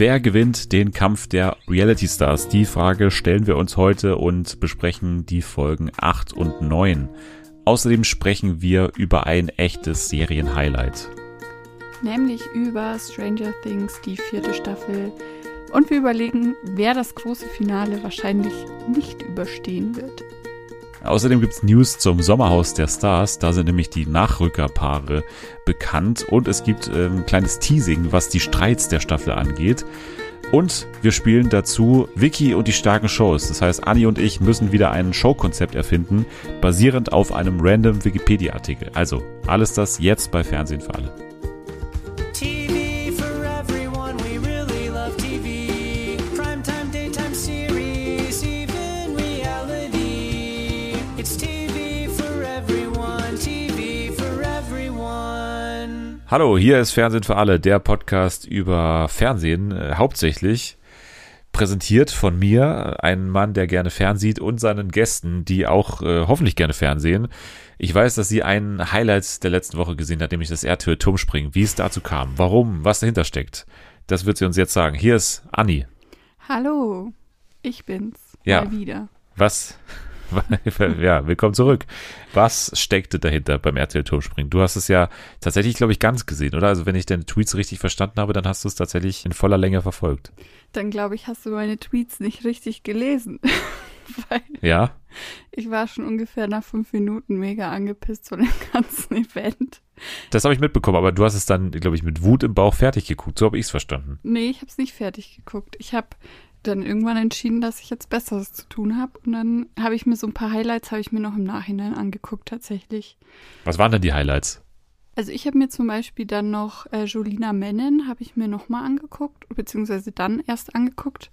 Wer gewinnt den Kampf der Reality Stars? Die Frage stellen wir uns heute und besprechen die Folgen 8 und 9. Außerdem sprechen wir über ein echtes Serienhighlight. Nämlich über Stranger Things, die vierte Staffel. Und wir überlegen, wer das große Finale wahrscheinlich nicht überstehen wird. Außerdem gibt's News zum Sommerhaus der Stars. Da sind nämlich die Nachrückerpaare bekannt. Und es gibt ein kleines Teasing, was die Streits der Staffel angeht. Und wir spielen dazu Vicky und die starken Shows. Das heißt, Anni und ich müssen wieder ein Showkonzept erfinden, basierend auf einem random Wikipedia-Artikel. Also, alles das jetzt bei Fernsehen für alle. Hallo, hier ist Fernsehen für alle, der Podcast über Fernsehen, äh, hauptsächlich präsentiert von mir, ein Mann, der gerne fernsieht und seinen Gästen, die auch äh, hoffentlich gerne fernsehen. Ich weiß, dass sie einen Highlight der letzten Woche gesehen hat, nämlich das Erdhöhe-Turmspringen. Wie es dazu kam, warum, was dahinter steckt, das wird sie uns jetzt sagen. Hier ist Anni. Hallo, ich bin's. Ja. Mal wieder. Was? ja, willkommen zurück. Was steckte dahinter beim RTL-Turmspringen? Du hast es ja tatsächlich, glaube ich, ganz gesehen, oder? Also wenn ich deine Tweets richtig verstanden habe, dann hast du es tatsächlich in voller Länge verfolgt. Dann glaube ich, hast du meine Tweets nicht richtig gelesen. Ja? ich war schon ungefähr nach fünf Minuten mega angepisst von dem ganzen Event. Das habe ich mitbekommen, aber du hast es dann, glaube ich, mit Wut im Bauch fertig geguckt. So habe ich es verstanden. Nee, ich habe es nicht fertig geguckt. Ich habe dann irgendwann entschieden, dass ich jetzt Besseres zu tun habe. Und dann habe ich mir so ein paar Highlights, habe ich mir noch im Nachhinein angeguckt tatsächlich. Was waren denn die Highlights? Also ich habe mir zum Beispiel dann noch äh, Jolina Mennen, habe ich mir nochmal angeguckt, beziehungsweise dann erst angeguckt,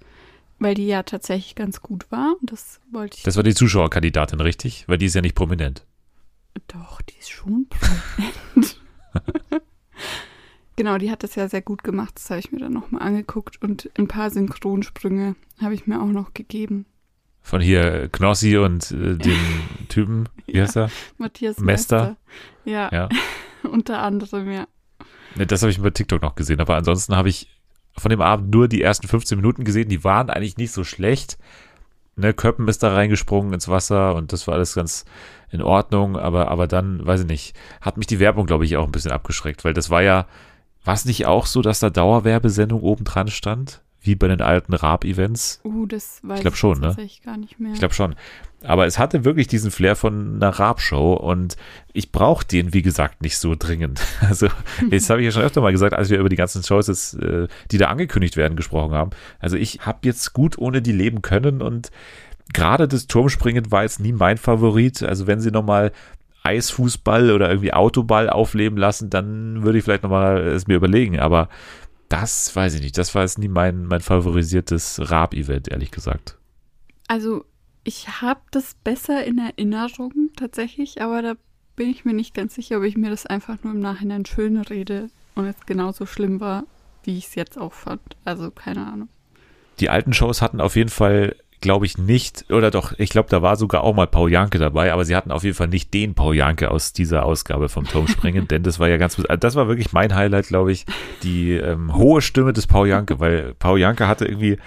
weil die ja tatsächlich ganz gut war. Und das wollte ich. Das war die Zuschauerkandidatin, richtig? Weil die ist ja nicht prominent. Doch, die ist schon prominent. genau, die hat das ja sehr gut gemacht. Das habe ich mir dann nochmal angeguckt. Und ein paar Synchronsprünge habe ich mir auch noch gegeben. Von hier Knossi und äh, dem Typen, wie heißt er? Matthias Mester. Mester. Ja, Ja. unter anderem, ja. Ne, Das habe ich bei TikTok noch gesehen, aber ansonsten habe ich von dem Abend nur die ersten 15 Minuten gesehen. Die waren eigentlich nicht so schlecht. Ne, Köppen ist da reingesprungen ins Wasser und das war alles ganz in Ordnung, aber, aber dann, weiß ich nicht, hat mich die Werbung, glaube ich, auch ein bisschen abgeschreckt, weil das war ja, war es nicht auch so, dass da Dauerwerbesendung oben dran stand? Wie bei den alten Raab-Events? Uh, das weiß Ich glaub schon, ne? gar nicht mehr. Ich glaube schon. Aber es hatte wirklich diesen Flair von einer Raab-Show und ich brauche den, wie gesagt, nicht so dringend. Also, jetzt habe ich ja schon öfter mal gesagt, als wir über die ganzen Shows, jetzt, äh, die da angekündigt werden, gesprochen haben. Also, ich habe jetzt gut ohne die leben können und gerade das Turmspringen war jetzt nie mein Favorit. Also, wenn sie nochmal Eisfußball oder irgendwie Autoball aufleben lassen, dann würde ich vielleicht nochmal es mir überlegen. Aber das weiß ich nicht. Das war jetzt nie mein, mein favorisiertes Raab-Event, ehrlich gesagt. Also, ich habe das besser in Erinnerung tatsächlich, aber da bin ich mir nicht ganz sicher, ob ich mir das einfach nur im Nachhinein schön rede und es genauso schlimm war, wie ich es jetzt auch fand. Also, keine Ahnung. die alten Shows hatten auf jeden Fall, glaube ich, nicht, oder doch, ich glaube, da war sogar auch mal Paul Janke dabei, aber sie hatten auf jeden Fall nicht den Paul Janke aus dieser Ausgabe vom Turmspringen, denn das war ja ganz, das war wirklich mein Highlight, glaube ich, die ähm, hohe Stimme des Paul Janke, weil Paul Janke hatte irgendwie,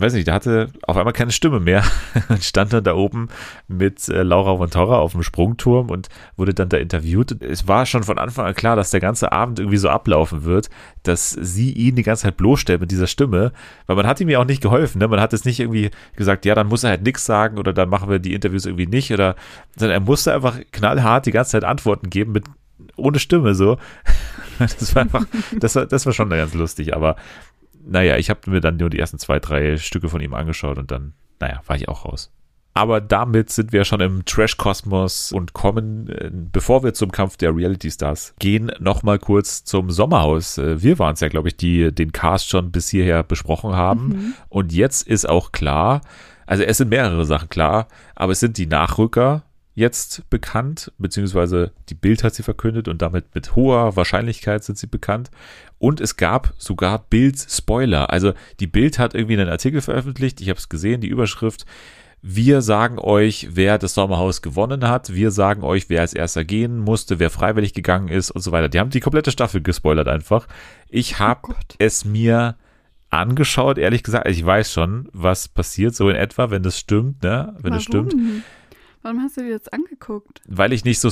weiß nicht, der hatte auf einmal keine Stimme mehr und stand dann da oben mit äh, Laura von Torra auf dem Sprungturm und wurde dann da interviewt. Es war schon von Anfang an klar, dass der ganze Abend irgendwie so ablaufen wird, dass sie ihn die ganze Zeit bloßstellt mit dieser Stimme, weil man hat ihm ja auch nicht geholfen. Ne? Man hat es nicht irgendwie gesagt, ja, dann muss er halt nichts sagen oder dann machen wir die Interviews irgendwie nicht oder, sondern er musste einfach knallhart die ganze Zeit Antworten geben mit ohne Stimme so. Das war einfach, das war, das war schon ganz lustig, aber naja, ich habe mir dann nur die ersten zwei, drei Stücke von ihm angeschaut und dann, naja, war ich auch raus. Aber damit sind wir schon im Trash-Kosmos und kommen, äh, bevor wir zum Kampf der Reality-Stars gehen, nochmal kurz zum Sommerhaus. Äh, Wir waren es ja, glaube ich, die den Cast schon bis hierher besprochen haben. Und jetzt ist auch klar, also es sind mehrere Sachen klar, aber es sind die Nachrücker jetzt bekannt, beziehungsweise die Bild hat sie verkündet und damit mit hoher Wahrscheinlichkeit sind sie bekannt. Und es gab sogar Bild-Spoiler. Also die Bild hat irgendwie einen Artikel veröffentlicht, ich habe es gesehen, die Überschrift. Wir sagen euch, wer das Sommerhaus gewonnen hat. Wir sagen euch, wer als erster gehen musste, wer freiwillig gegangen ist und so weiter. Die haben die komplette Staffel gespoilert einfach. Ich habe Gott. es mir angeschaut, ehrlich gesagt. Ich weiß schon, was passiert, so in etwa, wenn das stimmt, ne? Wenn es stimmt. Warum hast du dir das angeguckt? Weil ich nicht so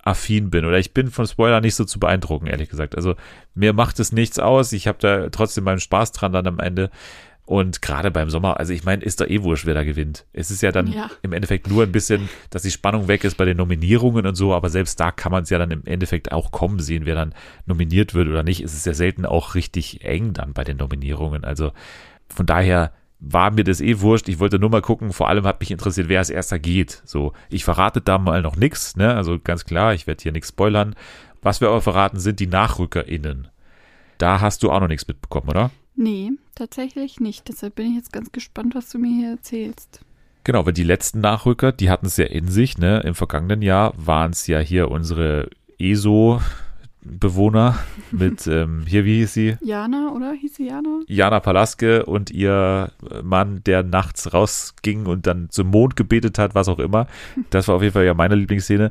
Spoiler-affin bin oder ich bin von Spoiler nicht so zu beeindrucken, ehrlich gesagt. Also mir macht es nichts aus. Ich habe da trotzdem meinen Spaß dran dann am Ende. Und gerade beim Sommer, also ich meine, ist doch eh wurscht, wer da gewinnt. Es ist ja dann Ja. im Endeffekt nur ein bisschen, dass die Spannung weg ist bei den Nominierungen und so, aber selbst da kann man es ja dann im Endeffekt auch kommen sehen, wer dann nominiert wird oder nicht. Es ist ja selten auch richtig eng dann bei den Nominierungen. Also von daher war mir das eh wurscht. Ich wollte nur mal gucken, vor allem hat mich interessiert, wer als erster geht. So, ich verrate da mal noch nichts, ne? Also ganz klar, ich werde hier nichts spoilern. Was wir aber verraten, sind die NachrückerInnen. Da hast du auch noch nichts mitbekommen, oder? Nee, tatsächlich nicht. Deshalb bin ich jetzt ganz gespannt, was du mir hier erzählst. Genau, weil die letzten Nachrücker, die hatten es ja in sich, ne? Im vergangenen Jahr waren es ja hier unsere ESO-Bewohner mit, ähm, hier, wie hieß sie? Jana, oder? Hieß sie Jana? Jana Palaske und ihr Mann, der nachts rausging und dann zum Mond gebetet hat, was auch immer. Das war auf jeden Fall ja meine Lieblingsszene.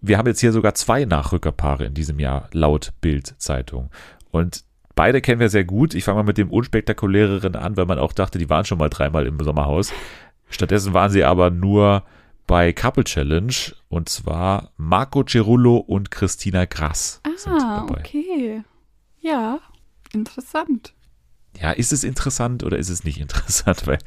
Wir haben jetzt hier sogar zwei Nachrückerpaare in diesem Jahr, laut Bild-Zeitung. Und beide kennen wir sehr gut. Ich fange mal mit dem unspektakuläreren an, weil man auch dachte, die waren schon mal dreimal im Sommerhaus. Stattdessen waren sie aber nur bei Couple Challenge und zwar Marco Cerullo und Christina Grass sind Ah, dabei. okay. Ja, interessant. Ja, ist es interessant oder ist es nicht interessant? Weil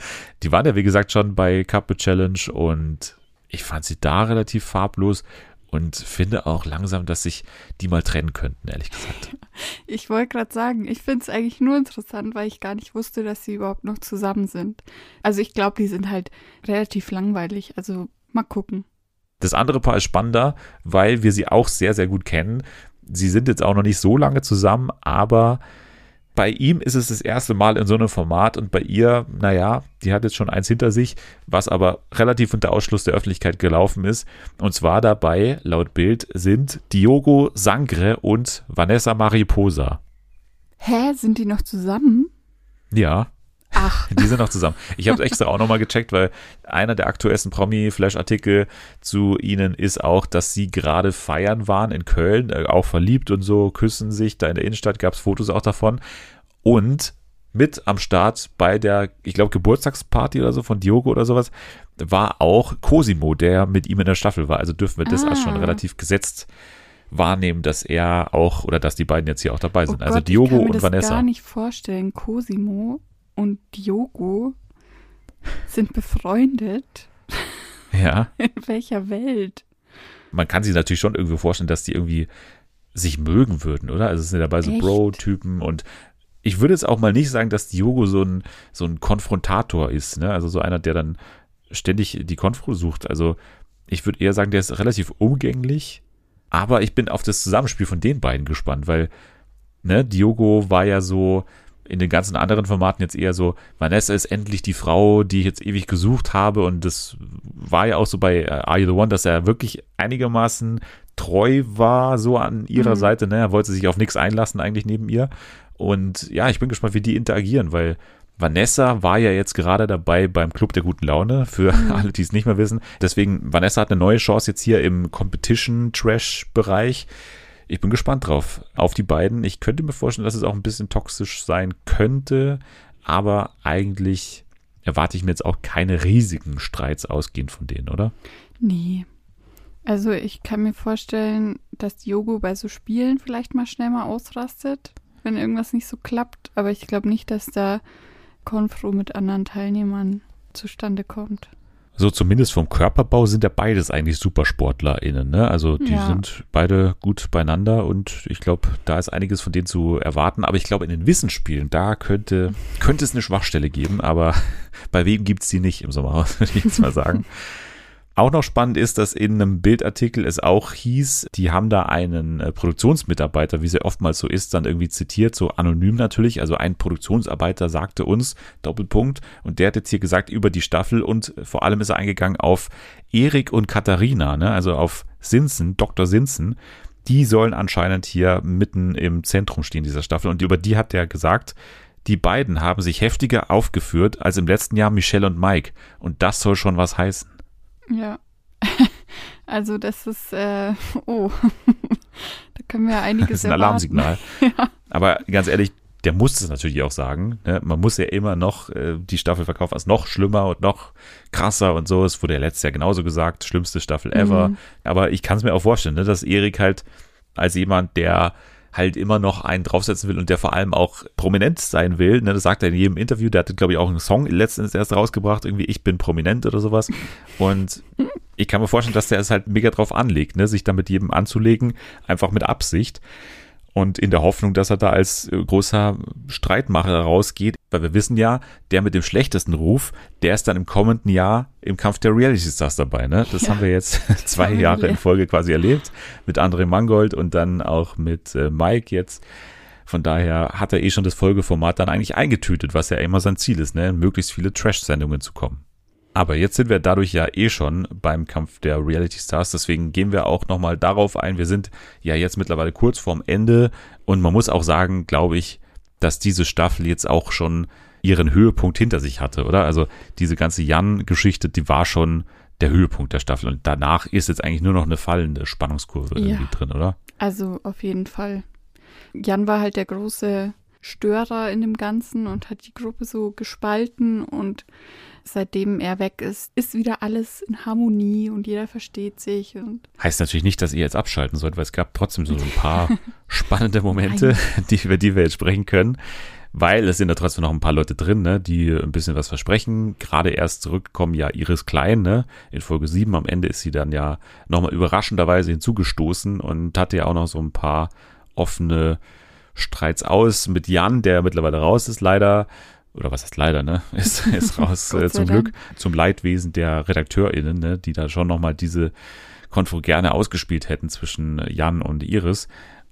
die waren ja, wie gesagt, schon bei Couple Challenge und ich fand sie da relativ farblos und finde auch langsam, dass sich die mal trennen könnten, ehrlich gesagt. Ich wollte gerade sagen, ich finde es eigentlich nur interessant, weil ich gar nicht wusste, dass sie überhaupt noch zusammen sind. Also ich glaube, die sind halt relativ langweilig. Also mal gucken. Das andere Paar ist spannender, weil wir sie auch sehr, sehr gut kennen. Sie sind jetzt auch noch nicht so lange zusammen, aber bei ihm ist es das erste Mal in so einem Format und bei ihr, naja, die hat jetzt schon eins hinter sich, was aber relativ unter Ausschluss der Öffentlichkeit gelaufen ist. Und zwar dabei, laut Bild, sind Diogo Sangre und Vanessa Mariposa. Hä, sind die noch zusammen? Ja, Ach, die sind noch zusammen. Ich habe es extra auch nochmal gecheckt, weil einer der aktuellsten Promi-Flash-Artikel zu ihnen ist auch, dass sie gerade feiern waren in Köln, äh, auch verliebt und so, küssen sich. Da in der Innenstadt gab es Fotos auch davon. Und mit am Start bei der, ich glaube, Geburtstagsparty oder so von Diogo oder sowas, war auch Cosimo, der mit ihm in der Staffel war. Also dürfen wir das Ah. als schon relativ gesetzt wahrnehmen, dass er auch oder dass die beiden jetzt hier auch dabei oh sind. also Gott, Diogo ich kann mir und das Vanessa. gar nicht vorstellen. Cosimo und Diogo sind befreundet. Ja. In welcher Welt? man kann sich natürlich schon irgendwie vorstellen, dass die irgendwie sich mögen würden, oder? Also es sind dabei so? Bro-Typen und ich würde jetzt auch mal nicht sagen, dass Diogo so ein, so ein Konfrontator ist, ne? Also so einer, der dann ständig die Konfro sucht. Also ich würde eher sagen, der ist relativ umgänglich, aber ich bin auf das Zusammenspiel von den beiden gespannt, weil, ne, Diogo war ja so in den ganzen anderen Formaten jetzt eher so, Vanessa ist endlich die Frau, die ich jetzt ewig gesucht habe und das war ja auch so bei äh, Are You the One, dass er wirklich einigermaßen treu war so an ihrer Mhm. Seite, ne? Er wollte sich auf nichts einlassen eigentlich neben ihr und ja, ich bin gespannt, wie die interagieren, weil Vanessa war ja jetzt gerade dabei beim Club der guten Laune, für alle, die es nicht mehr wissen. Deswegen, Vanessa hat eine neue Chance jetzt hier im Competition-Trash-Bereich. Ich bin gespannt drauf, auf die beiden. Ich könnte mir vorstellen, dass es auch ein bisschen toxisch sein könnte, aber eigentlich erwarte ich mir jetzt auch keine riesigen Streits ausgehend von denen, oder? Nee. Also ich kann mir vorstellen, dass Diogo bei so Spielen vielleicht mal schnell mal ausrastet, wenn irgendwas nicht so klappt. Aber ich glaube nicht, dass da Konfro mit anderen Teilnehmern zustande kommt. So zumindest vom Körperbau sind ja beides eigentlich SupersportlerInnen, ne? Also die Ja. sind beide gut beieinander und ich glaube, da ist einiges von denen zu erwarten. Aber ich glaube, in den Wissensspielen, da könnte, könnte es eine Schwachstelle geben, aber bei wem gibt es die nicht im Sommerhaus, würde ich jetzt mal sagen. Auch noch spannend ist, dass in einem Bildartikel es auch hieß, die haben da einen äh, Produktionsmitarbeiter, wie es ja oftmals so ist, dann irgendwie zitiert, so anonym natürlich. Also ein Produktionsarbeiter sagte uns, Doppelpunkt, und der hat jetzt hier gesagt über die Staffel und vor allem ist er eingegangen auf Erik und Katharina, ne? also auf Sinsen, Dr. Sinsen. Die sollen anscheinend hier mitten im Zentrum stehen dieser Staffel und über die hat er gesagt, die beiden haben sich heftiger aufgeführt als im letzten Jahr Michelle und Mike. Und das soll schon was heißen. Ja. Also das ist, äh, oh, da können wir einiges Das ist ein erwarten. Alarmsignal. Ja. Aber ganz ehrlich, der musste es natürlich auch sagen. Ne? Man muss ja immer noch äh, die Staffel verkaufen als noch schlimmer und noch krasser und so. Es wurde ja letztes Jahr genauso gesagt, schlimmste Staffel ever. Mhm. Aber ich kann es mir auch vorstellen, ne, dass Erik halt als jemand, der halt immer noch einen draufsetzen will und der vor allem auch prominent sein will. Ne, das sagt er in jedem Interview. Der hatte, glaube ich, auch einen Song letztens erst rausgebracht, irgendwie Ich bin prominent oder sowas. Und ich kann mir vorstellen, dass der es halt mega drauf anlegt, ne, sich da mit jedem anzulegen, einfach mit Absicht. Und in der Hoffnung, dass er da als äh, großer Streitmacher rausgeht, weil wir wissen ja, der mit dem schlechtesten Ruf, der ist dann im kommenden Jahr im Kampf der Reality Stars dabei. Ne? Das Ja. haben wir jetzt zwei Jahre in. Folge quasi erlebt. Mit André Mangold und dann auch mit äh, Mike jetzt. Von daher hat er eh schon das Folgeformat dann eigentlich eingetütet, was ja immer sein Ziel ist, ne? möglichst viele Trash-Sendungen zu kommen. Aber jetzt sind wir dadurch ja eh schon beim Kampf der Reality Stars. Deswegen gehen wir auch nochmal darauf ein. Wir sind ja jetzt mittlerweile kurz vorm Ende. Und man muss auch sagen, glaube ich, dass diese Staffel jetzt auch schon ihren Höhepunkt hinter sich hatte, oder? Also diese ganze Jan-Geschichte, die war schon der Höhepunkt der Staffel. Und danach ist jetzt eigentlich nur noch eine fallende Spannungskurve irgendwie Ja. drin, oder? Also auf jeden Fall. Jan war halt der große Störer in dem Ganzen und hat die Gruppe so gespalten und seitdem er weg ist, ist wieder alles in Harmonie und jeder versteht sich und Heißt natürlich nicht, dass ihr jetzt abschalten sollt, weil es gab trotzdem so ein paar spannende Momente, die, über die wir jetzt sprechen können. Weil es sind da trotzdem noch ein paar Leute drin, ne, die ein bisschen was versprechen. Gerade erst zurückkommen ja Iris Klein, ne? In Folge 7 am Ende ist sie dann ja nochmal überraschenderweise hinzugestoßen und hatte ja auch noch so ein paar offene Streits aus mit Jan, der mittlerweile raus ist, leider. Oder was heißt leider, ne? Ist, ist raus äh, zum. Glück. Zum Leidwesen der RedakteurInnen, ne? Die da schon nochmal diese Konfro gerne ausgespielt hätten zwischen Jan und Iris.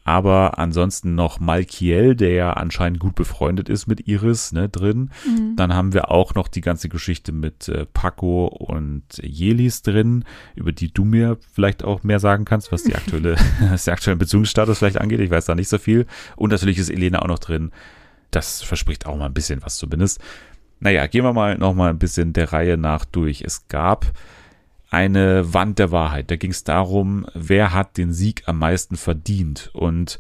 Aber ansonsten noch Malkiel, der ja anscheinend gut befreundet ist mit Iris, ne, drin. Dann haben wir auch noch die ganze Geschichte mit äh, Paco und Jelis drin, über die du mir vielleicht auch mehr sagen kannst, was die aktuelle, was den aktuellen Beziehungsstatus vielleicht angeht. Ich weiß da nicht so viel. Und natürlich ist Elena auch noch drin. Das verspricht auch mal ein bisschen was zumindest. Naja, gehen wir mal noch mal ein bisschen der Reihe nach durch. Es gab eine Wand der Wahrheit. Da ging es darum, wer hat den Sieg am meisten verdient. Und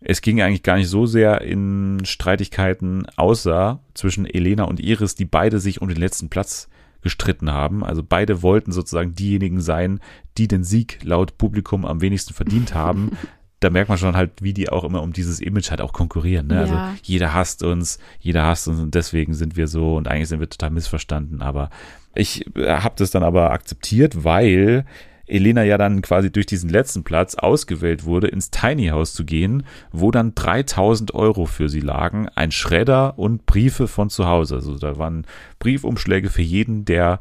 es ging eigentlich gar nicht so sehr in Streitigkeiten, außer zwischen Elena und Iris, die beide sich um den letzten Platz gestritten haben. Also beide wollten sozusagen diejenigen sein, die den Sieg laut Publikum am wenigsten verdient haben. Da merkt man schon halt, wie die auch immer um dieses Image halt auch konkurrieren. Ne? Also Ja. jeder hasst uns, jeder hasst uns und deswegen sind wir so und eigentlich sind wir total missverstanden. Aber ich habe das dann aber akzeptiert, weil Elena ja dann quasi durch diesen letzten Platz ausgewählt wurde, ins Tiny House zu gehen, wo dann 3000 Euro für sie lagen, ein Schredder und Briefe von zu Hause. Also da waren Briefumschläge für jeden der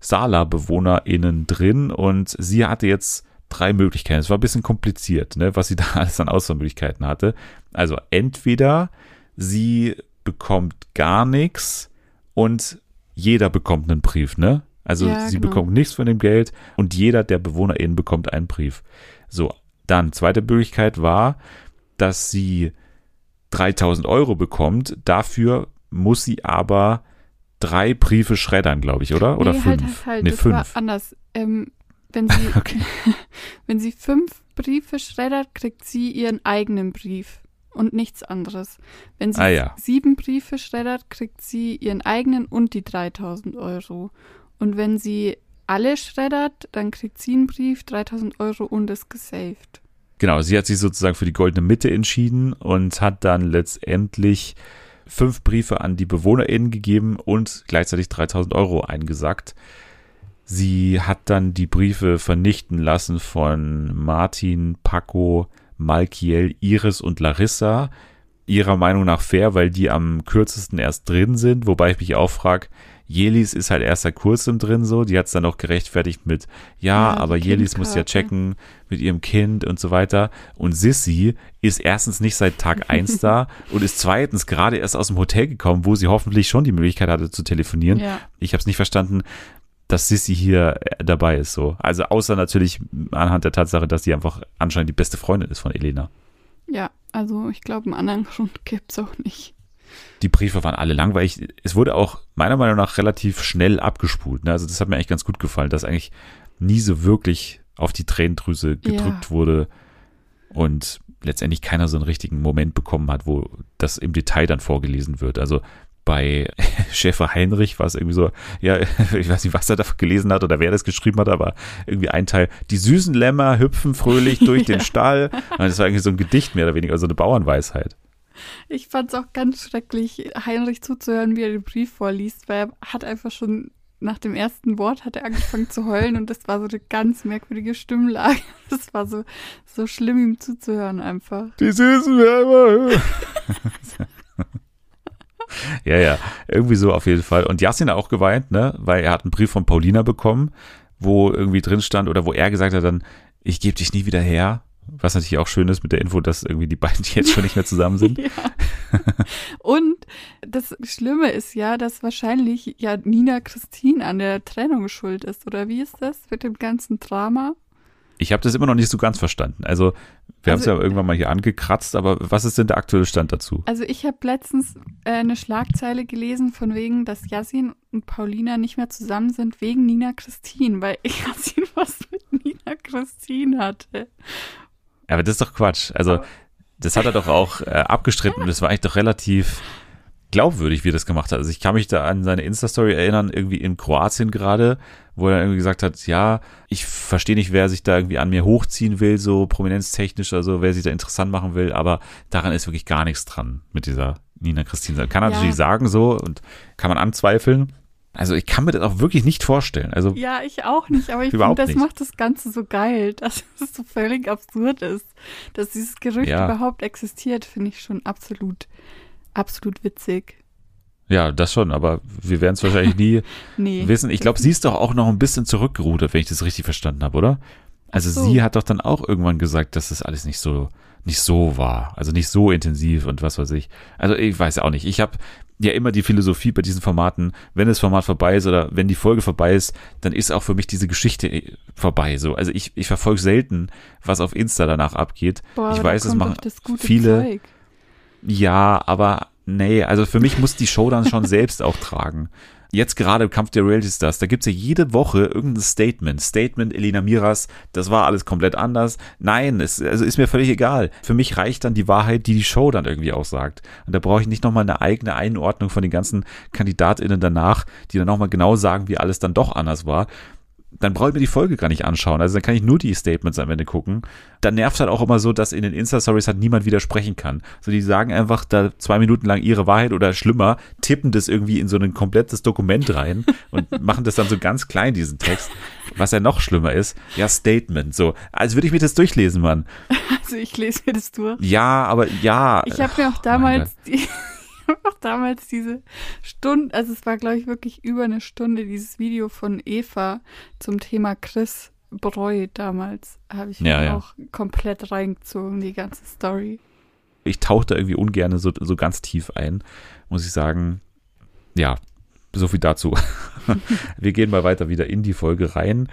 Sala-BewohnerInnen drin und sie hatte jetzt drei Möglichkeiten. Es war ein bisschen kompliziert, ne, was sie da alles an Auswahlmöglichkeiten hatte. Also entweder sie bekommt gar nichts und jeder bekommt einen Brief, ne? Also Ja, sie genau. bekommt nichts von dem Geld und jeder der BewohnerInnen bekommt einen Brief. So, dann zweite Möglichkeit war, dass sie 3000 Euro bekommt. Dafür muss sie aber drei Briefe schreddern, glaube ich, oder? Oder nee, fünf? Halt, halt, halt. nee, das war fünf. anders. Ähm, wenn, sie, Okay. wenn sie fünf Briefe schreddert, kriegt sie ihren eigenen Brief und nichts anderes. Wenn sie Ah, ja. sieben Briefe schreddert, kriegt sie ihren eigenen und die 3000 Euro. Und wenn sie alle schreddert, dann kriegt sie einen Brief, 3000 Euro und ist gesaved. Genau, sie hat sich sozusagen für die goldene Mitte entschieden und hat dann letztendlich fünf Briefe an die BewohnerInnen gegeben und gleichzeitig 3000 Euro eingesackt. Sie hat dann die Briefe vernichten lassen von Martin, Paco, Malkiel, Iris und Larissa. Ihrer Meinung nach fair, weil die am kürzesten erst drin sind, wobei ich mich auch frage, Jelis ist halt erst seit kurzem drin so, die hat es dann auch gerechtfertigt mit, ja, Ja, aber Jelis muss ja checken mit ihrem Kind und so weiter. Und Sissy ist erstens nicht seit Tag eins da und ist zweitens gerade erst aus dem Hotel gekommen, wo sie hoffentlich schon die Möglichkeit hatte zu telefonieren. Ja. Ich habe es nicht verstanden, dass Sissy hier äh, dabei ist so. Also außer natürlich anhand der Tatsache, dass sie einfach anscheinend die beste Freundin ist von Elena. Ja, also ich glaube, einen anderen Grund gibt's auch nicht. Die Briefe waren alle langweilig. Es wurde auch meiner Meinung nach relativ schnell abgespult. Ne? Also das hat mir eigentlich ganz gut gefallen, dass eigentlich nie so wirklich auf die Tränendrüse gedrückt Ja. wurde. Und letztendlich keiner so einen richtigen Moment bekommen hat, wo das im Detail dann vorgelesen wird. Also bei Schäfer Heinrich war es irgendwie so, ja, ich weiß nicht, was er da gelesen hat oder wer das geschrieben hat, aber irgendwie ein Teil, die süßen Lämmer hüpfen fröhlich durch den Stall. Und das war irgendwie so ein Gedicht mehr oder weniger, also eine Bauernweisheit. Ich fand es auch ganz schrecklich, Heinrich zuzuhören, wie er den Brief vorliest, weil er hat einfach schon nach dem ersten Wort hat er angefangen zu heulen und das war so eine ganz merkwürdige Stimmlage. Das war so, so schlimm, ihm zuzuhören einfach. Die süßen Lämmer. ja, ja, irgendwie so auf jeden Fall. Und Yassin hat auch geweint, ne, weil er hat einen Brief von Paulina bekommen, wo irgendwie drin stand oder wo er gesagt hat dann, ich gebe dich nie wieder her. Was natürlich auch schön ist mit der Info, dass irgendwie die beiden jetzt schon nicht mehr zusammen sind. Ja. Und das Schlimme ist ja, dass wahrscheinlich ja Nina Christine an der Trennung schuld ist. Oder wie ist das mit dem ganzen Drama? Ich habe das immer noch nicht so ganz verstanden. Also, wir haben es Also- ja irgendwann mal hier angekratzt, aber was ist denn der aktuelle Stand dazu? Also ich habe letztens äh, eine Schlagzeile gelesen von wegen, dass Yassin und Paulina nicht mehr zusammen sind wegen Nina Christine, weil Yassin was mit Nina Christine hatte. Aber das ist doch Quatsch. Also, das hat er doch auch äh, abgestritten und das war eigentlich doch relativ glaubwürdig, wie er das gemacht hat. Also ich kann mich da an seine Insta-Story erinnern, irgendwie in Kroatien gerade, wo er irgendwie gesagt hat, ja, ich verstehe nicht, wer sich da irgendwie an mir hochziehen will, so prominenztechnisch, also wer sich da interessant machen will, aber daran ist wirklich gar nichts dran mit dieser Nina Christine. Kann er Ja. natürlich sagen so und kann man anzweifeln. Also ich kann mir das auch wirklich nicht vorstellen. Also Ja, ich auch nicht, aber ich finde, das nicht. macht das Ganze so geil, dass es so völlig absurd ist. Dass dieses Gerücht Ja. überhaupt existiert, finde ich schon absolut, absolut witzig. Ja, das schon, aber wir werden es wahrscheinlich nie Nee. wissen. Ich glaube, sie ist doch auch noch ein bisschen zurückgerudert, wenn ich das richtig verstanden habe, oder? Also so. sie hat doch dann auch irgendwann gesagt, dass das alles nicht so nicht so war, also nicht so intensiv und was weiß ich. Also ich weiß auch nicht. Ich habe ja immer die Philosophie bei diesen Formaten, wenn das Format vorbei ist oder wenn die Folge vorbei ist, dann ist auch für mich diese Geschichte äh, vorbei. So, also ich, ich verfolge selten, was auf Insta danach abgeht. Boah, ich weiß, es machen viele. Zeug. Ja, aber nee, also für mich muss die Show dann schon selbst auch tragen. Jetzt gerade im Kampf der Reality Stars, da gibt's ja jede Woche irgendein Statement. Statement Elena Miras, das war alles komplett anders. Nein, es also ist mir völlig egal. Für mich reicht dann die Wahrheit, die die Show dann irgendwie aussagt. Und da brauche ich nicht nochmal eine eigene Einordnung von den ganzen KandidatInnen danach, die dann nochmal genau sagen, wie alles dann doch anders war dann brauche ich mir die Folge gar nicht anschauen. Also dann kann ich nur die Statements am Ende gucken. Dann nervt halt auch immer so, dass in den Insta-Stories halt niemand widersprechen kann. So, die sagen einfach da zwei Minuten lang ihre Wahrheit oder schlimmer, tippen das irgendwie in so ein komplettes Dokument rein und machen das dann so ganz klein, diesen Text. Was ja noch schlimmer ist, ja, Statement. So, als würde ich mir das durchlesen, Mann. Also ich lese mir das durch. Ja, aber ja. Ich habe mir auch mein damals, die, auch damals diese Stunde, also es war glaube ich wirklich über eine Stunde, dieses Video von Eva zum Thema Chris Breu damals, habe ich Ja, ja. auch komplett reingezogen, die ganze Story. ich tauche da irgendwie ungern so, so ganz tief ein, muss ich sagen. Ja, so viel dazu. Wir gehen mal weiter wieder in die Folge rein.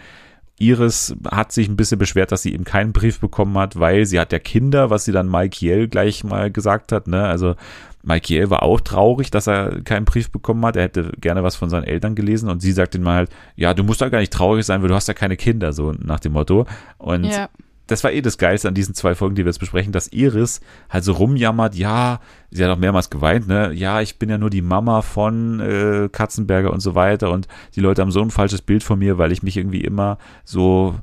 Iris hat sich ein bisschen beschwert, dass sie eben keinen Brief bekommen hat, weil sie hat ja Kinder, was sie dann Maikiel gleich mal gesagt hat. Ne? Also Maikiel war auch traurig, dass er keinen Brief bekommen hat. Er hätte gerne was von seinen Eltern gelesen und sie sagt ihm mal halt, ja, du musst da gar nicht traurig sein, weil du hast ja keine Kinder, so nach dem Motto. Und ja, das war eh das Geilste an diesen zwei Folgen, die wir jetzt besprechen, dass Iris halt so rumjammert, ja, sie hat auch mehrmals geweint, ne, ja, ich bin ja nur die Mama von äh, Katzenberger und so weiter und die Leute haben so ein falsches Bild von mir, weil ich mich irgendwie immer so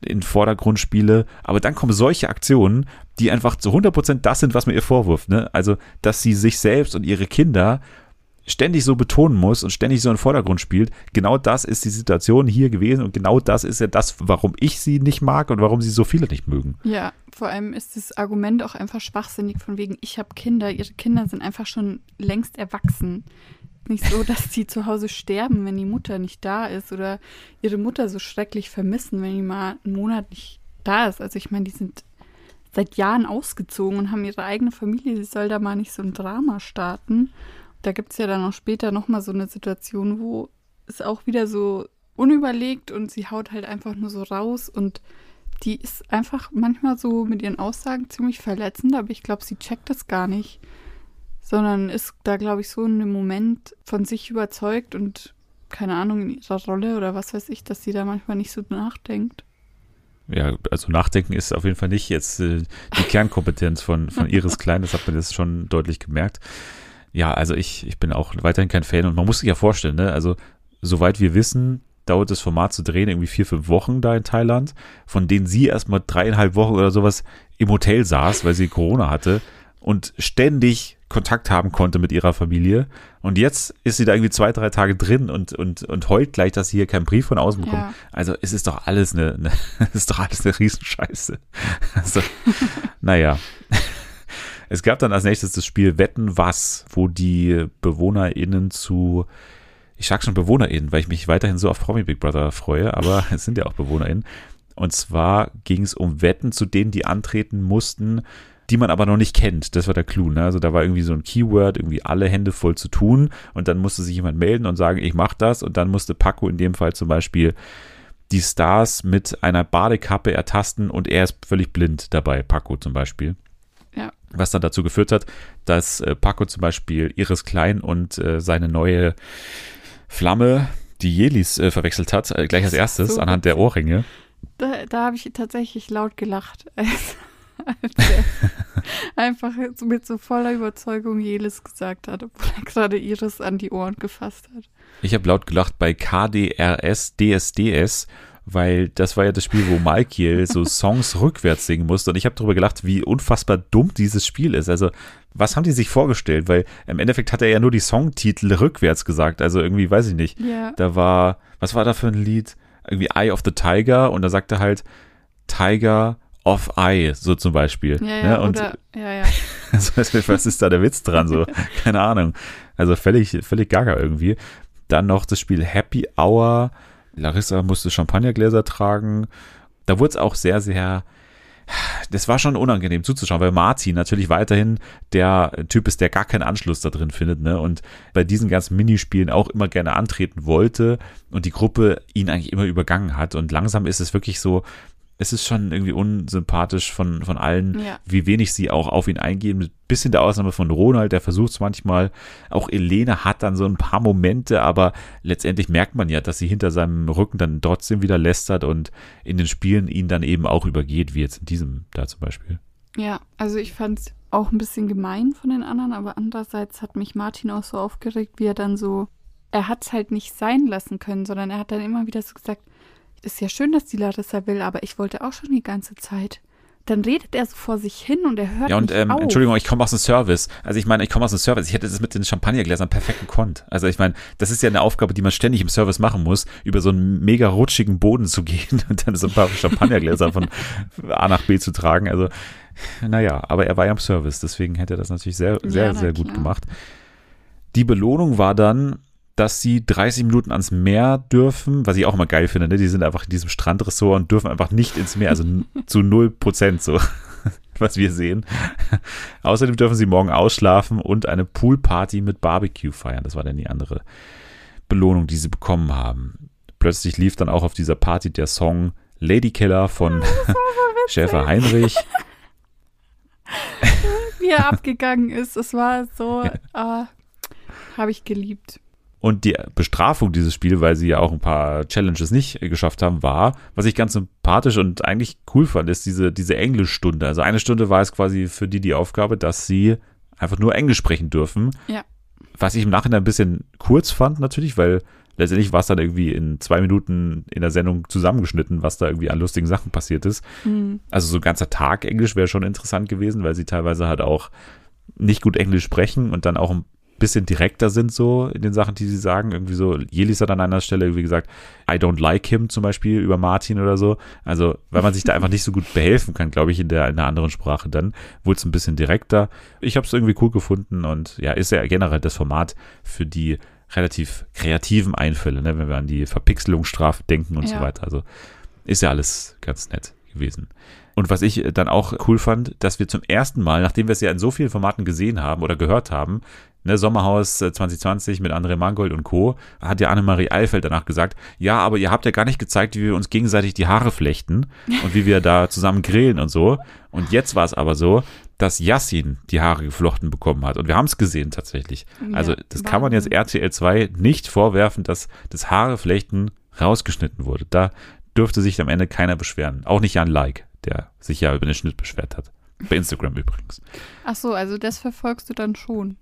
in Vordergrund spiele. Aber dann kommen solche Aktionen, die einfach zu 100% das sind, was man ihr vorwirft, ne, also, dass sie sich selbst und ihre Kinder ständig so betonen muss und ständig so in den Vordergrund spielt. Genau das ist die Situation hier gewesen und genau das ist ja das, warum ich sie nicht mag und warum sie so viele nicht mögen. ja, vor allem ist das Argument auch einfach schwachsinnig von wegen, ich habe Kinder, ihre Kinder sind einfach schon längst erwachsen. Nicht so, dass sie zu Hause sterben, wenn die Mutter nicht da ist oder ihre Mutter so schrecklich vermissen, wenn die mal einen Monat nicht da ist. Also ich meine, die sind seit Jahren ausgezogen und haben ihre eigene Familie. Sie soll da mal nicht so ein Drama starten. Da gibt es ja dann auch später nochmal so eine Situation, wo es auch wieder so unüberlegt und sie haut halt einfach nur so raus und die ist einfach manchmal so mit ihren Aussagen ziemlich verletzend, aber ich glaube, sie checkt das gar nicht, sondern ist da, glaube ich, so in einem Moment von sich überzeugt und keine Ahnung, in ihrer Rolle oder was weiß ich, dass sie da manchmal nicht so nachdenkt. ja, also nachdenken ist auf jeden Fall nicht jetzt äh, die Kernkompetenz von, von Iris Klein, das hat man jetzt schon deutlich gemerkt. Ja, also ich, ich bin auch weiterhin kein Fan und man muss sich ja vorstellen, ne, also soweit wir wissen, dauert das Format zu drehen irgendwie vier, fünf Wochen da in Thailand, von denen sie erstmal dreieinhalb Wochen oder sowas im Hotel saß, weil sie Corona hatte und ständig Kontakt haben konnte mit ihrer Familie. Und jetzt ist sie da irgendwie zwei, drei Tage drin und, und, und heult gleich, dass sie hier keinen Brief von außen bekommt. Ja. Also es ist doch alles eine, eine es ist doch alles eine Riesenscheiße. Also, naja. Es gab dann als nächstes das Spiel Wetten was, wo die BewohnerInnen zu, ich sag schon BewohnerInnen, weil ich mich weiterhin so auf Promi Big Brother freue, aber es sind ja auch BewohnerInnen. Und zwar ging es um Wetten, zu denen die antreten mussten, die man aber noch nicht kennt. Das war der Clou. Ne? Also da war irgendwie so ein Keyword, irgendwie alle Hände voll zu tun und dann musste sich jemand melden und sagen, ich mach das und dann musste Paco in dem Fall zum Beispiel die Stars mit einer Badekappe ertasten und er ist völlig blind dabei, Paco zum Beispiel. Ja. Was dann dazu geführt hat, dass äh, Paco zum Beispiel Iris Klein und äh, seine neue Flamme, die Jelis, äh, verwechselt hat, gleich als erstes So anhand der Ohrringe. Da, da habe ich tatsächlich laut gelacht, einfach mit so voller Überzeugung Jelis gesagt hat, obwohl er gerade Iris an die Ohren gefasst hat. Ich habe laut gelacht bei KDRS DSDS, weil das war ja das Spiel, wo Malkiel so Songs rückwärts singen musste. Und ich habe darüber gelacht, wie unfassbar dumm dieses Spiel ist. Also, was haben die sich vorgestellt? Weil im Endeffekt hat er ja nur die Songtitel rückwärts gesagt. Also irgendwie, weiß ich nicht. Ja. Da war, was war da für ein Lied? Irgendwie Eye of the Tiger und da sagt er halt Tiger of Eye, so zum Beispiel. Ja, ja, ne? Und oder, ja, ja. also, was ist da der Witz dran? So, keine Ahnung. Also völlig, völlig gaga irgendwie. Dann noch das Spiel Happy Hour. Larissa musste Champagnergläser tragen. Da wurde es auch sehr, sehr. Das war schon unangenehm zuzuschauen, weil Martin natürlich weiterhin der Typ ist, der gar keinen Anschluss da drin findet, ne? Und bei diesen ganzen Minispielen auch immer gerne antreten wollte und die Gruppe ihn eigentlich immer übergangen hat. Und langsam ist es wirklich so, es ist schon irgendwie unsympathisch von, von allen, Ja. wie wenig sie auch auf ihn eingehen. Mit bisschen der Ausnahme von Ronald, der versucht es manchmal. Auch Elene hat dann so ein paar Momente, aber letztendlich merkt man ja, dass sie hinter seinem Rücken dann trotzdem wieder lästert und in den Spielen ihn dann eben auch übergeht, wie jetzt in diesem da zum Beispiel. Ja, also ich fand es auch ein bisschen gemein von den anderen, aber andererseits hat mich Martin auch so aufgeregt, wie er dann so, er hat es halt nicht sein lassen können, sondern er hat dann immer wieder so gesagt, ist ja schön, dass die Larissa will, aber ich wollte auch schon die ganze Zeit. Dann redet er so vor sich hin und er hört Ja, und ähm, auf. Entschuldigung, ich komme aus dem Service. Also ich meine, ich komme aus dem Service. Ich hätte das mit den Champagnergläsern perfekt gekonnt. Also ich meine, das ist ja eine Aufgabe, die man ständig im Service machen muss, über so einen mega rutschigen Boden zu gehen und dann so ein paar Champagnergläser von A nach B zu tragen. Also, naja, aber er war ja im Service, deswegen hätte er das natürlich sehr, sehr, Ja, sehr gut klar. gemacht. Die Belohnung war dann, dass sie 30 Minuten ans Meer dürfen, was ich auch immer geil finde. Ne? Die sind einfach in diesem Strandressort und dürfen einfach nicht ins Meer, also zu 0 Prozent so, was wir sehen. Außerdem dürfen sie morgen ausschlafen und eine Poolparty mit Barbecue feiern. Das war dann die andere Belohnung, die sie bekommen haben. Plötzlich lief dann auch auf dieser Party der Song Lady Killer von Schäfer Heinrich. wie er abgegangen ist. Es war so, äh, habe ich geliebt. Und die Bestrafung dieses Spiels, weil sie ja auch ein paar Challenges nicht geschafft haben, war, was ich ganz sympathisch und eigentlich cool fand, ist diese, diese Englischstunde. Also eine Stunde war es quasi für die die Aufgabe, dass sie einfach nur Englisch sprechen dürfen. Ja. Was ich im Nachhinein ein bisschen kurz fand natürlich, weil letztendlich war es dann irgendwie in zwei Minuten in der Sendung zusammengeschnitten, was da irgendwie an lustigen Sachen passiert ist. Hm. Also so ein ganzer Tag Englisch wäre schon interessant gewesen, weil sie teilweise halt auch nicht gut Englisch sprechen und dann auch ein bisschen direkter sind so in den Sachen, die sie sagen. Irgendwie so, Jelis hat an einer Stelle irgendwie gesagt, I don't like him zum Beispiel über Martin oder so. Also, weil man sich da einfach nicht so gut behelfen kann, glaube ich, in der, in einer anderen Sprache dann, wurde es ein bisschen direkter. Ich habe es irgendwie cool gefunden und ja, ist ja generell das Format für die relativ kreativen Einfälle, ne, wenn wir an die Verpixelungsstrafe denken und so Ja. weiter. Also ist ja alles ganz nett gewesen. Und was ich dann auch cool fand, dass wir zum ersten Mal, nachdem wir es ja in so vielen Formaten gesehen haben oder gehört haben, ne, Sommerhaus äh, 2020 mit André Mangold und Co., hat ja Annemarie Eifeld danach gesagt, ja, aber ihr habt ja gar nicht gezeigt, wie wir uns gegenseitig die Haare flechten und wie wir da zusammen grillen und so. Und jetzt war es aber so, dass Yassin die Haare geflochten bekommen hat. Und wir haben es gesehen tatsächlich. Also das kann man jetzt. RTL 2 nicht vorwerfen, dass das Haareflechten rausgeschnitten wurde. Da dürfte sich am Ende keiner beschweren. Auch nicht Jan Like, der sich ja über den Schnitt beschwert hat. Bei Instagram übrigens. Ach so, also das verfolgst du dann schon.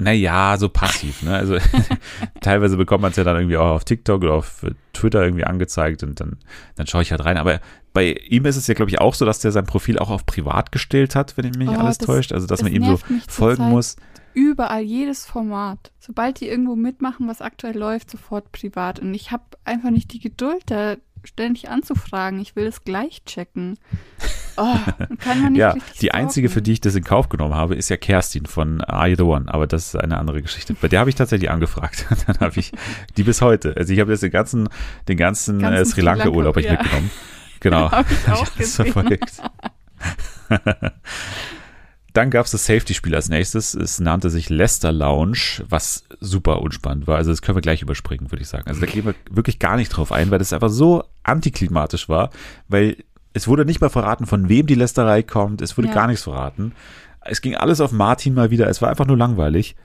Naja, so passiv, ne? Also teilweise bekommt man es ja dann irgendwie auch auf TikTok oder auf Twitter irgendwie angezeigt und dann, dann schaue ich halt rein. Aber bei ihm ist es ja, glaube ich, auch so, dass der sein Profil auch auf privat gestellt hat, wenn mich nicht Oh, alles das- täuscht. Also, dass das man ihm so mich folgen muss. Überall, jedes Format. Sobald die irgendwo mitmachen, was aktuell läuft, sofort privat. Und ich habe einfach nicht die Geduld, da ständig anzufragen. Ich will es gleich checken. Oh, kann man nicht Ja, richtig die einzige, für die ich das in Kauf genommen habe, ist ja Kerstin von Are You the One, aber das ist eine andere Geschichte. Bei der habe ich tatsächlich angefragt. Dann habe ich die bis heute. Also ich habe jetzt den ganzen, den ganzen, äh, Ganzen Sri Lanka-Urlaub ich ja. mitgenommen. Genau. Hab ich auch das gesehen. verfolgt. Dann gab es das Safety-Spiel als nächstes. Es nannte sich Leicester Lounge, was super unspannend war. Also das können wir gleich überspringen, würde ich sagen. Also da gehen wir wirklich gar nicht drauf ein, weil das einfach so antiklimatisch war, weil es wurde nicht mal verraten, von wem die Lästerei kommt. Es wurde Ja. gar nichts verraten. Es ging alles auf Martin mal wieder. Es war einfach nur langweilig.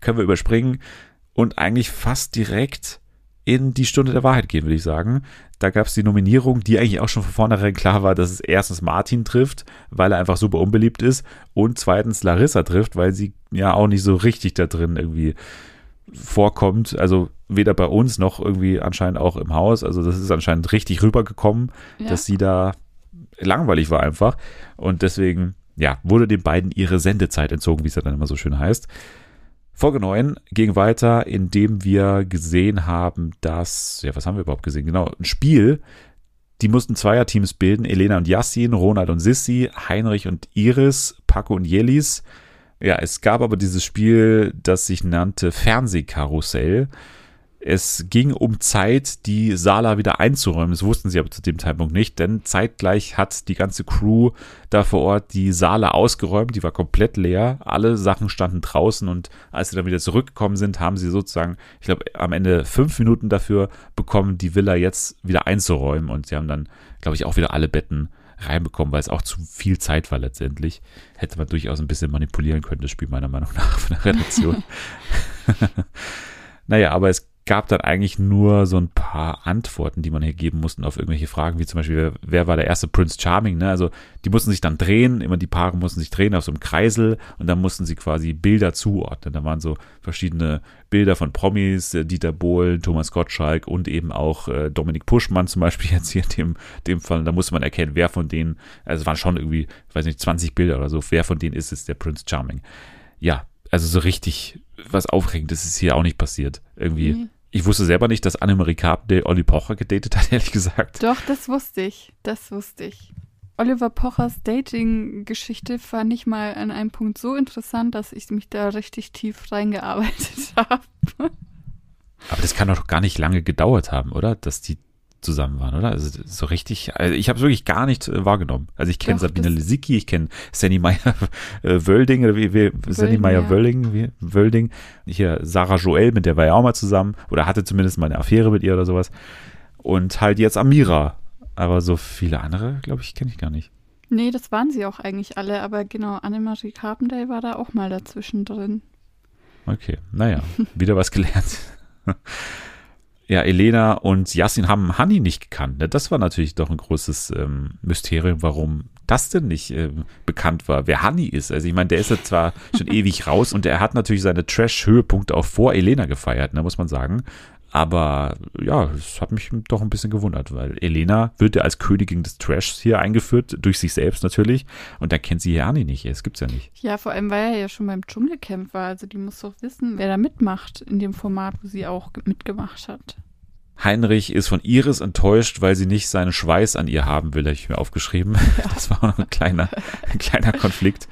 Können wir überspringen und eigentlich fast direkt in die Stunde der Wahrheit gehen, würde ich sagen. Da gab es die Nominierung, die eigentlich auch schon von vornherein klar war, dass es erstens Martin trifft, weil er einfach super unbeliebt ist und zweitens Larissa trifft, weil sie ja auch nicht so richtig da drin irgendwie vorkommt. Also weder bei uns noch irgendwie anscheinend auch im Haus. Also das ist anscheinend richtig rübergekommen, Ja. dass sie da langweilig war einfach. Und deswegen, ja, wurde den beiden ihre Sendezeit entzogen, wie es ja dann immer so schön heißt. Folge 9 ging weiter, indem wir gesehen haben, dass, ja, was haben wir überhaupt gesehen? Genau, ein Spiel. Die mussten Zweierteams bilden. Elena und Yassin, Ronald und Sissi, Heinrich und Iris, Paco und Jelis. Ja, es gab aber dieses Spiel, das sich nannte Fernsehkarussell. Es ging um Zeit, die Sala wieder einzuräumen. Das wussten sie aber zu dem Zeitpunkt nicht, denn zeitgleich hat die ganze Crew da vor Ort die Sala ausgeräumt. Die war komplett leer. Alle Sachen standen draußen und als sie dann wieder zurückgekommen sind, haben sie sozusagen, ich glaube, am Ende fünf Minuten dafür bekommen, die Villa jetzt wieder einzuräumen. Und sie haben dann, glaube ich, auch wieder alle Betten reinbekommen, weil es auch zu viel Zeit war letztendlich. Hätte man durchaus ein bisschen manipulieren können, das Spiel meiner Meinung nach von der Redaktion. Naja, aber es gab dann eigentlich nur so ein paar Antworten, die man hier geben musste auf irgendwelche Fragen, wie zum Beispiel, wer, wer war der erste Prince Charming, ne? Also die mussten sich dann drehen, immer die Paare mussten sich drehen auf so einem Kreisel und dann mussten sie quasi Bilder zuordnen. Da waren so verschiedene Bilder von Promis, äh, Dieter Bohlen, Thomas Gottschalk und eben auch äh, Dominik Puschmann zum Beispiel jetzt hier in dem, dem Fall. Da musste man erkennen, wer von denen, also es waren schon irgendwie, ich weiß nicht, 20 Bilder oder so, wer von denen ist es der Prince Charming. Ja, also so richtig was Aufregendes ist hier auch nicht passiert. Irgendwie. Nee. Ich wusste selber nicht, dass Annemarie Carpenter Olli Pocher gedatet hat, ehrlich gesagt. Doch, das wusste ich. Das wusste ich. Oliver Pochers Dating-Geschichte fand ich mal an einem Punkt so interessant, dass ich mich da richtig tief reingearbeitet habe. Aber das kann doch gar nicht lange gedauert haben, oder? Dass die zusammen waren, oder? Also so richtig, also ich habe es wirklich gar nicht äh, wahrgenommen. Also ich kenne Sabine Lisicki, ich kenne Sandy Meyer äh, Wölding, oder wie, wie Sandy Meyer ja. Wölding, wie, Wölding. Hier Sarah Joel, mit der war ja auch mal zusammen, oder hatte zumindest mal eine Affäre mit ihr oder sowas. Und halt jetzt Amira. Aber so viele andere, glaube ich, kenne ich gar nicht. Nee, das waren sie auch eigentlich alle, aber genau, Annemarie Carpendale war da auch mal dazwischen drin. Okay, naja, wieder was gelernt. Ja, Elena und Yassin haben Hani nicht gekannt. Ne? Das war natürlich doch ein großes ähm, Mysterium, warum das denn nicht ähm, bekannt war, wer Hani ist. Also ich meine, der ist ja zwar schon ewig raus und er hat natürlich seine Trash-Höhepunkte auch vor Elena gefeiert, ne, muss man sagen. Aber ja, es hat mich doch ein bisschen gewundert, weil Elena wird ja als Königin des Trashs hier eingeführt, durch sich selbst natürlich. Und da kennt sie hier Hani nicht. Es gibt's ja nicht. Ja, vor allem, weil er ja schon beim Dschungelcamp war. Also die muss doch wissen, wer da mitmacht in dem Format, wo sie auch ge- mitgemacht hat. Heinrich ist von Iris enttäuscht, weil sie nicht seinen Schweiß an ihr haben will, habe ich mir aufgeschrieben. Das war auch noch ein kleiner, ein kleiner Konflikt.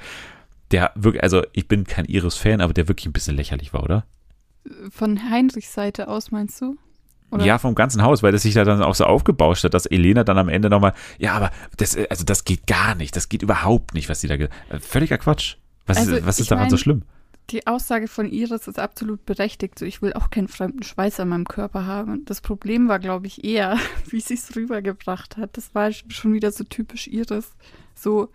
Der wirklich, also ich bin kein Iris-Fan, aber der wirklich ein bisschen lächerlich war, oder? Von Heinrichs Seite aus, meinst du? Oder? Ja, vom ganzen Haus, weil das sich da dann auch so aufgebauscht hat, dass Elena dann am Ende nochmal, ja, aber das, äh, also das geht gar nicht, das geht überhaupt nicht, was sie da, ge- äh, völliger Quatsch. Was, Also, ist, was ist daran so mein- schlimm? Die Aussage von Iris ist absolut berechtigt. So, ich will auch keinen fremden Schweiß an meinem Körper haben. Das Problem war, glaube ich, eher, wie sie es rübergebracht hat. Das war schon wieder so typisch Iris. So,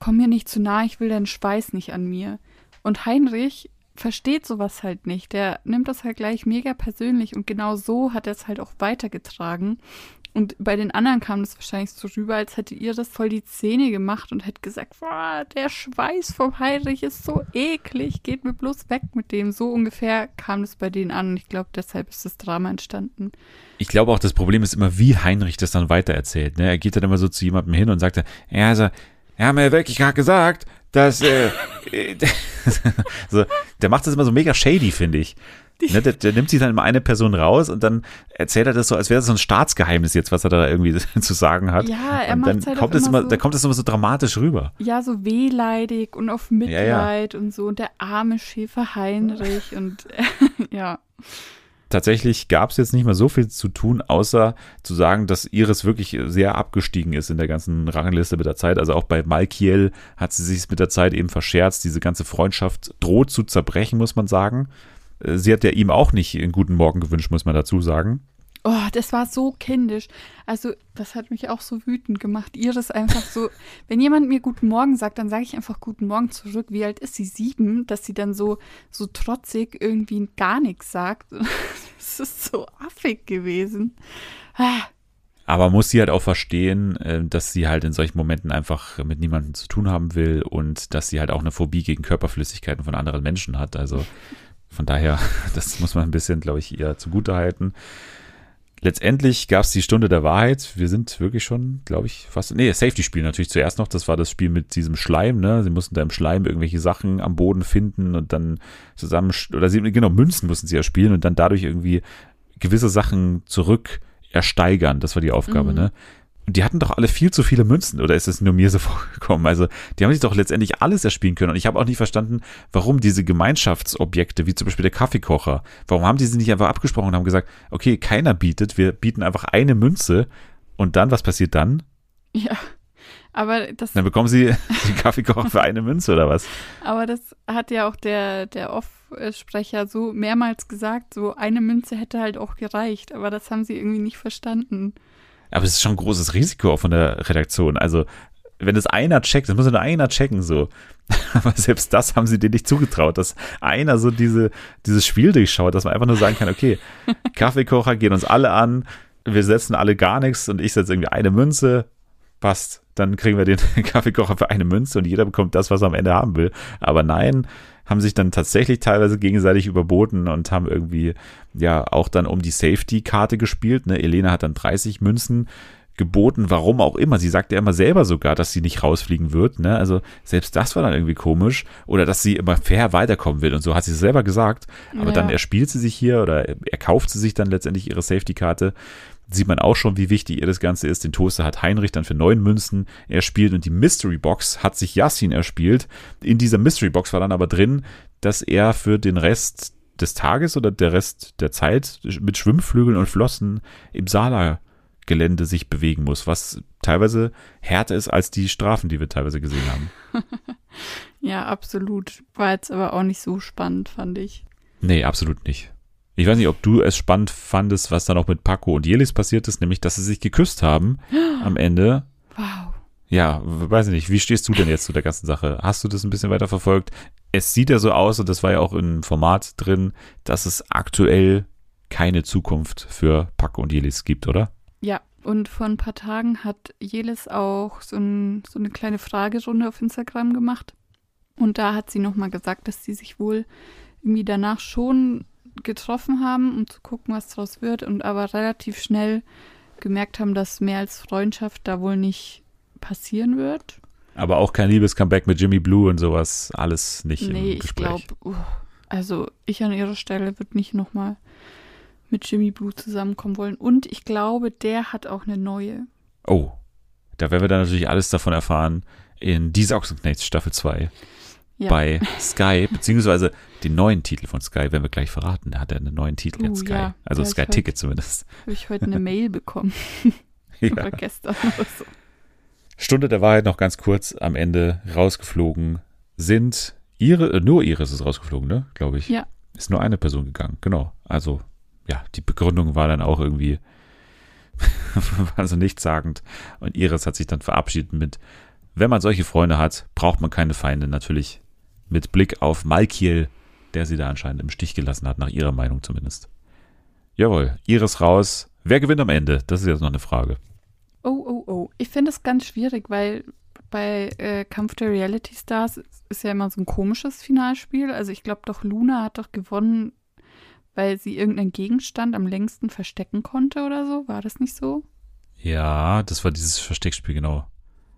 komm mir nicht zu nah, ich will deinen Schweiß nicht an mir. Und Heinrich versteht sowas halt nicht. Der nimmt das halt gleich mega persönlich und genau so hat er es halt auch weitergetragen. Und bei den anderen kam das wahrscheinlich so rüber, als hätte ihr das voll die Zähne gemacht und hätte gesagt, boah, der Schweiß vom Heinrich ist so eklig, geht mir bloß weg mit dem. So ungefähr kam das bei denen an und ich glaube, deshalb ist das Drama entstanden. Ich glaube auch, das Problem ist immer, wie Heinrich das dann weitererzählt. Ne? Er geht dann immer so zu jemandem hin und sagt, ja, also, er hat mir wirklich gerade gesagt, dass, äh, so, der macht das immer so mega shady, finde ich. Ne, der, der nimmt sich dann immer eine Person raus und dann erzählt er das so, als wäre das so ein Staatsgeheimnis jetzt, was er da irgendwie zu sagen hat. Ja, er und dann macht's halt kommt immer immer, so- da kommt es immer so dramatisch rüber. Ja, so wehleidig und auf ja. Mitleid und so. Und der arme Schäfer Heinrich und ja. Tatsächlich gab es jetzt nicht mehr so viel zu tun, außer zu sagen, dass Iris wirklich sehr abgestiegen ist in der ganzen Rangliste mit der Zeit. Also auch bei Malkiel hat sie sich mit der Zeit eben verscherzt. Diese ganze Freundschaft droht zu zerbrechen, muss man sagen. Äh, Sie hat ja ihm auch nicht einen guten Morgen gewünscht, muss man dazu sagen. Oh, das war so kindisch. Also, das hat mich auch so wütend gemacht. Iris einfach so, wenn jemand mir Guten Morgen sagt, dann sage ich einfach Guten Morgen zurück. Wie alt ist sie? Sieben, dass sie dann so, so trotzig irgendwie gar nichts sagt. Das ist so affig gewesen. Ah, Aber muss sie halt auch verstehen, äh, dass sie halt in solchen Momenten einfach mit niemandem zu tun haben will und dass sie halt auch eine Phobie gegen Körperflüssigkeiten von anderen Menschen hat. Also von daher, das muss man ein bisschen, glaube ich, ihr zugutehalten. Letztendlich gab es die Stunde der Wahrheit. Wir sind wirklich schon, glaube ich, fast. Nee, Safety-Spiel natürlich zuerst noch. Das war das Spiel mit diesem Schleim, ne? Sie mussten da im Schleim irgendwelche Sachen am Boden finden und dann zusammen, oder sie, genau, Münzen mussten sie ja spielen und dann dadurch irgendwie gewisse Sachen zurück ersteigern. Das war die Aufgabe, Mhm. ne? Und die hatten doch alle viel zu viele Münzen, oder ist es nur mir so vorgekommen? Also, die haben sich doch letztendlich alles erspielen können. Und ich habe auch nicht verstanden, warum diese Gemeinschaftsobjekte, wie zum Beispiel der Kaffeekocher, warum haben die sie nicht einfach abgesprochen und haben gesagt, okay, keiner bietet, wir bieten einfach eine Münze und dann, was passiert dann? ja. Aber das, Dann bekommen sie den Kaffeekocher für eine Münze oder was? aber das hat ja auch der, der Off-Sprecher so mehrmals gesagt, so eine Münze hätte halt auch gereicht. Aber das haben sie irgendwie nicht verstanden. Aber es ist schon ein großes Risiko auch von der Redaktion. Also, wenn es einer checkt, das muss ja nur einer checken, so. Aber selbst das haben sie dir nicht zugetraut, dass einer so diese, dieses Spiel durchschaut, dass man einfach nur sagen kann, okay, Kaffeekocher gehen uns alle an, wir setzen alle gar nichts und ich setze irgendwie eine Münze, passt. Dann kriegen wir den Kaffeekocher für eine Münze und jeder bekommt das, was er am Ende haben will. Aber nein, haben sich dann tatsächlich teilweise gegenseitig überboten und haben irgendwie ja auch dann um die Safety-Karte gespielt. Ne? Elena hat dann 30 Münzen geboten, warum auch immer. Sie sagte ja immer selber sogar, dass sie nicht rausfliegen wird. Ne? Also selbst das war dann irgendwie komisch. Oder dass sie immer fair weiterkommen will und so hat sie selber gesagt. Aber Ja. dann erspielt sie sich hier oder erkauft sie sich dann letztendlich ihre Safety-Karte. Sieht man auch schon, wie wichtig ihr das Ganze ist. Den Toaster hat Heinrich dann für neun Münzen erspielt und die Mystery Box hat sich Yassin erspielt. In dieser Mystery Box war dann aber drin, dass er für den Rest des Tages oder der Rest der Zeit mit Schwimmflügeln und Flossen im Sala-Gelände sich bewegen muss, was teilweise härter ist als die Strafen, die wir teilweise gesehen haben. Ja, absolut. War jetzt aber auch nicht so spannend, fand ich. Nee, absolut nicht. Ich weiß nicht, ob du es spannend fandest, was dann auch mit Paco und Jelis passiert ist, nämlich, dass sie sich geküsst haben am Ende. Wow. Ja, weiß ich nicht. Wie stehst du denn jetzt zu der ganzen Sache? Hast du das ein bisschen weiter verfolgt? Es sieht ja so aus, und das war ja auch im Format drin, dass es aktuell keine Zukunft für Paco und Jelis gibt, oder? Ja, und vor ein paar Tagen hat Jelis auch so, ein, so eine kleine Fragerunde auf Instagram gemacht. Und da hat sie nochmal gesagt, dass sie sich wohl irgendwie danach schon getroffen haben, um zu gucken, was draus wird, und aber relativ schnell gemerkt haben, dass mehr als Freundschaft da wohl nicht passieren wird. Aber auch kein Liebes-Comeback mit Jimmy Blue und sowas, alles nicht nee, im ich Gespräch. glaube, also ich an ihrer Stelle würde nicht nochmal mit Jimmy Blue zusammenkommen wollen. Und ich glaube, der hat auch eine neue. Oh, da werden wir dann natürlich alles davon erfahren in Die Ochsenknechts Staffel 2 Ja. bei Sky, beziehungsweise den neuen Titel von Sky werden wir gleich verraten. Da hat er einen neuen Titel in Oh, Sky. ja. Also Ja, Sky. Ticket zumindest. Habe ich heute eine Mail bekommen. Ja. Oder gestern oder so. Stunde der Wahrheit noch ganz kurz am Ende rausgeflogen sind ihre, äh, nur Iris ist rausgeflogen, ne? Glaube ich. Ja. Ist nur eine Person gegangen, genau. Also, ja, die Begründung war dann auch irgendwie also nichtssagend. Und Iris hat sich dann verabschiedet mit, wenn man solche Freunde hat, braucht man keine Feinde. Natürlich mit Blick auf Malkiel, der sie da anscheinend im Stich gelassen hat, nach ihrer Meinung zumindest. Jawohl, Iris raus, Wer gewinnt am Ende? Das ist jetzt noch eine Frage. Oh, oh, oh. Ich finde es ganz schwierig, weil bei äh, Kampf der Reality Stars ist ja immer so ein komisches Finalspiel. Also ich glaube doch, Luna hat doch gewonnen, weil sie irgendeinen Gegenstand am längsten verstecken konnte oder so. War das nicht so? Ja, das war dieses Versteckspiel, genau.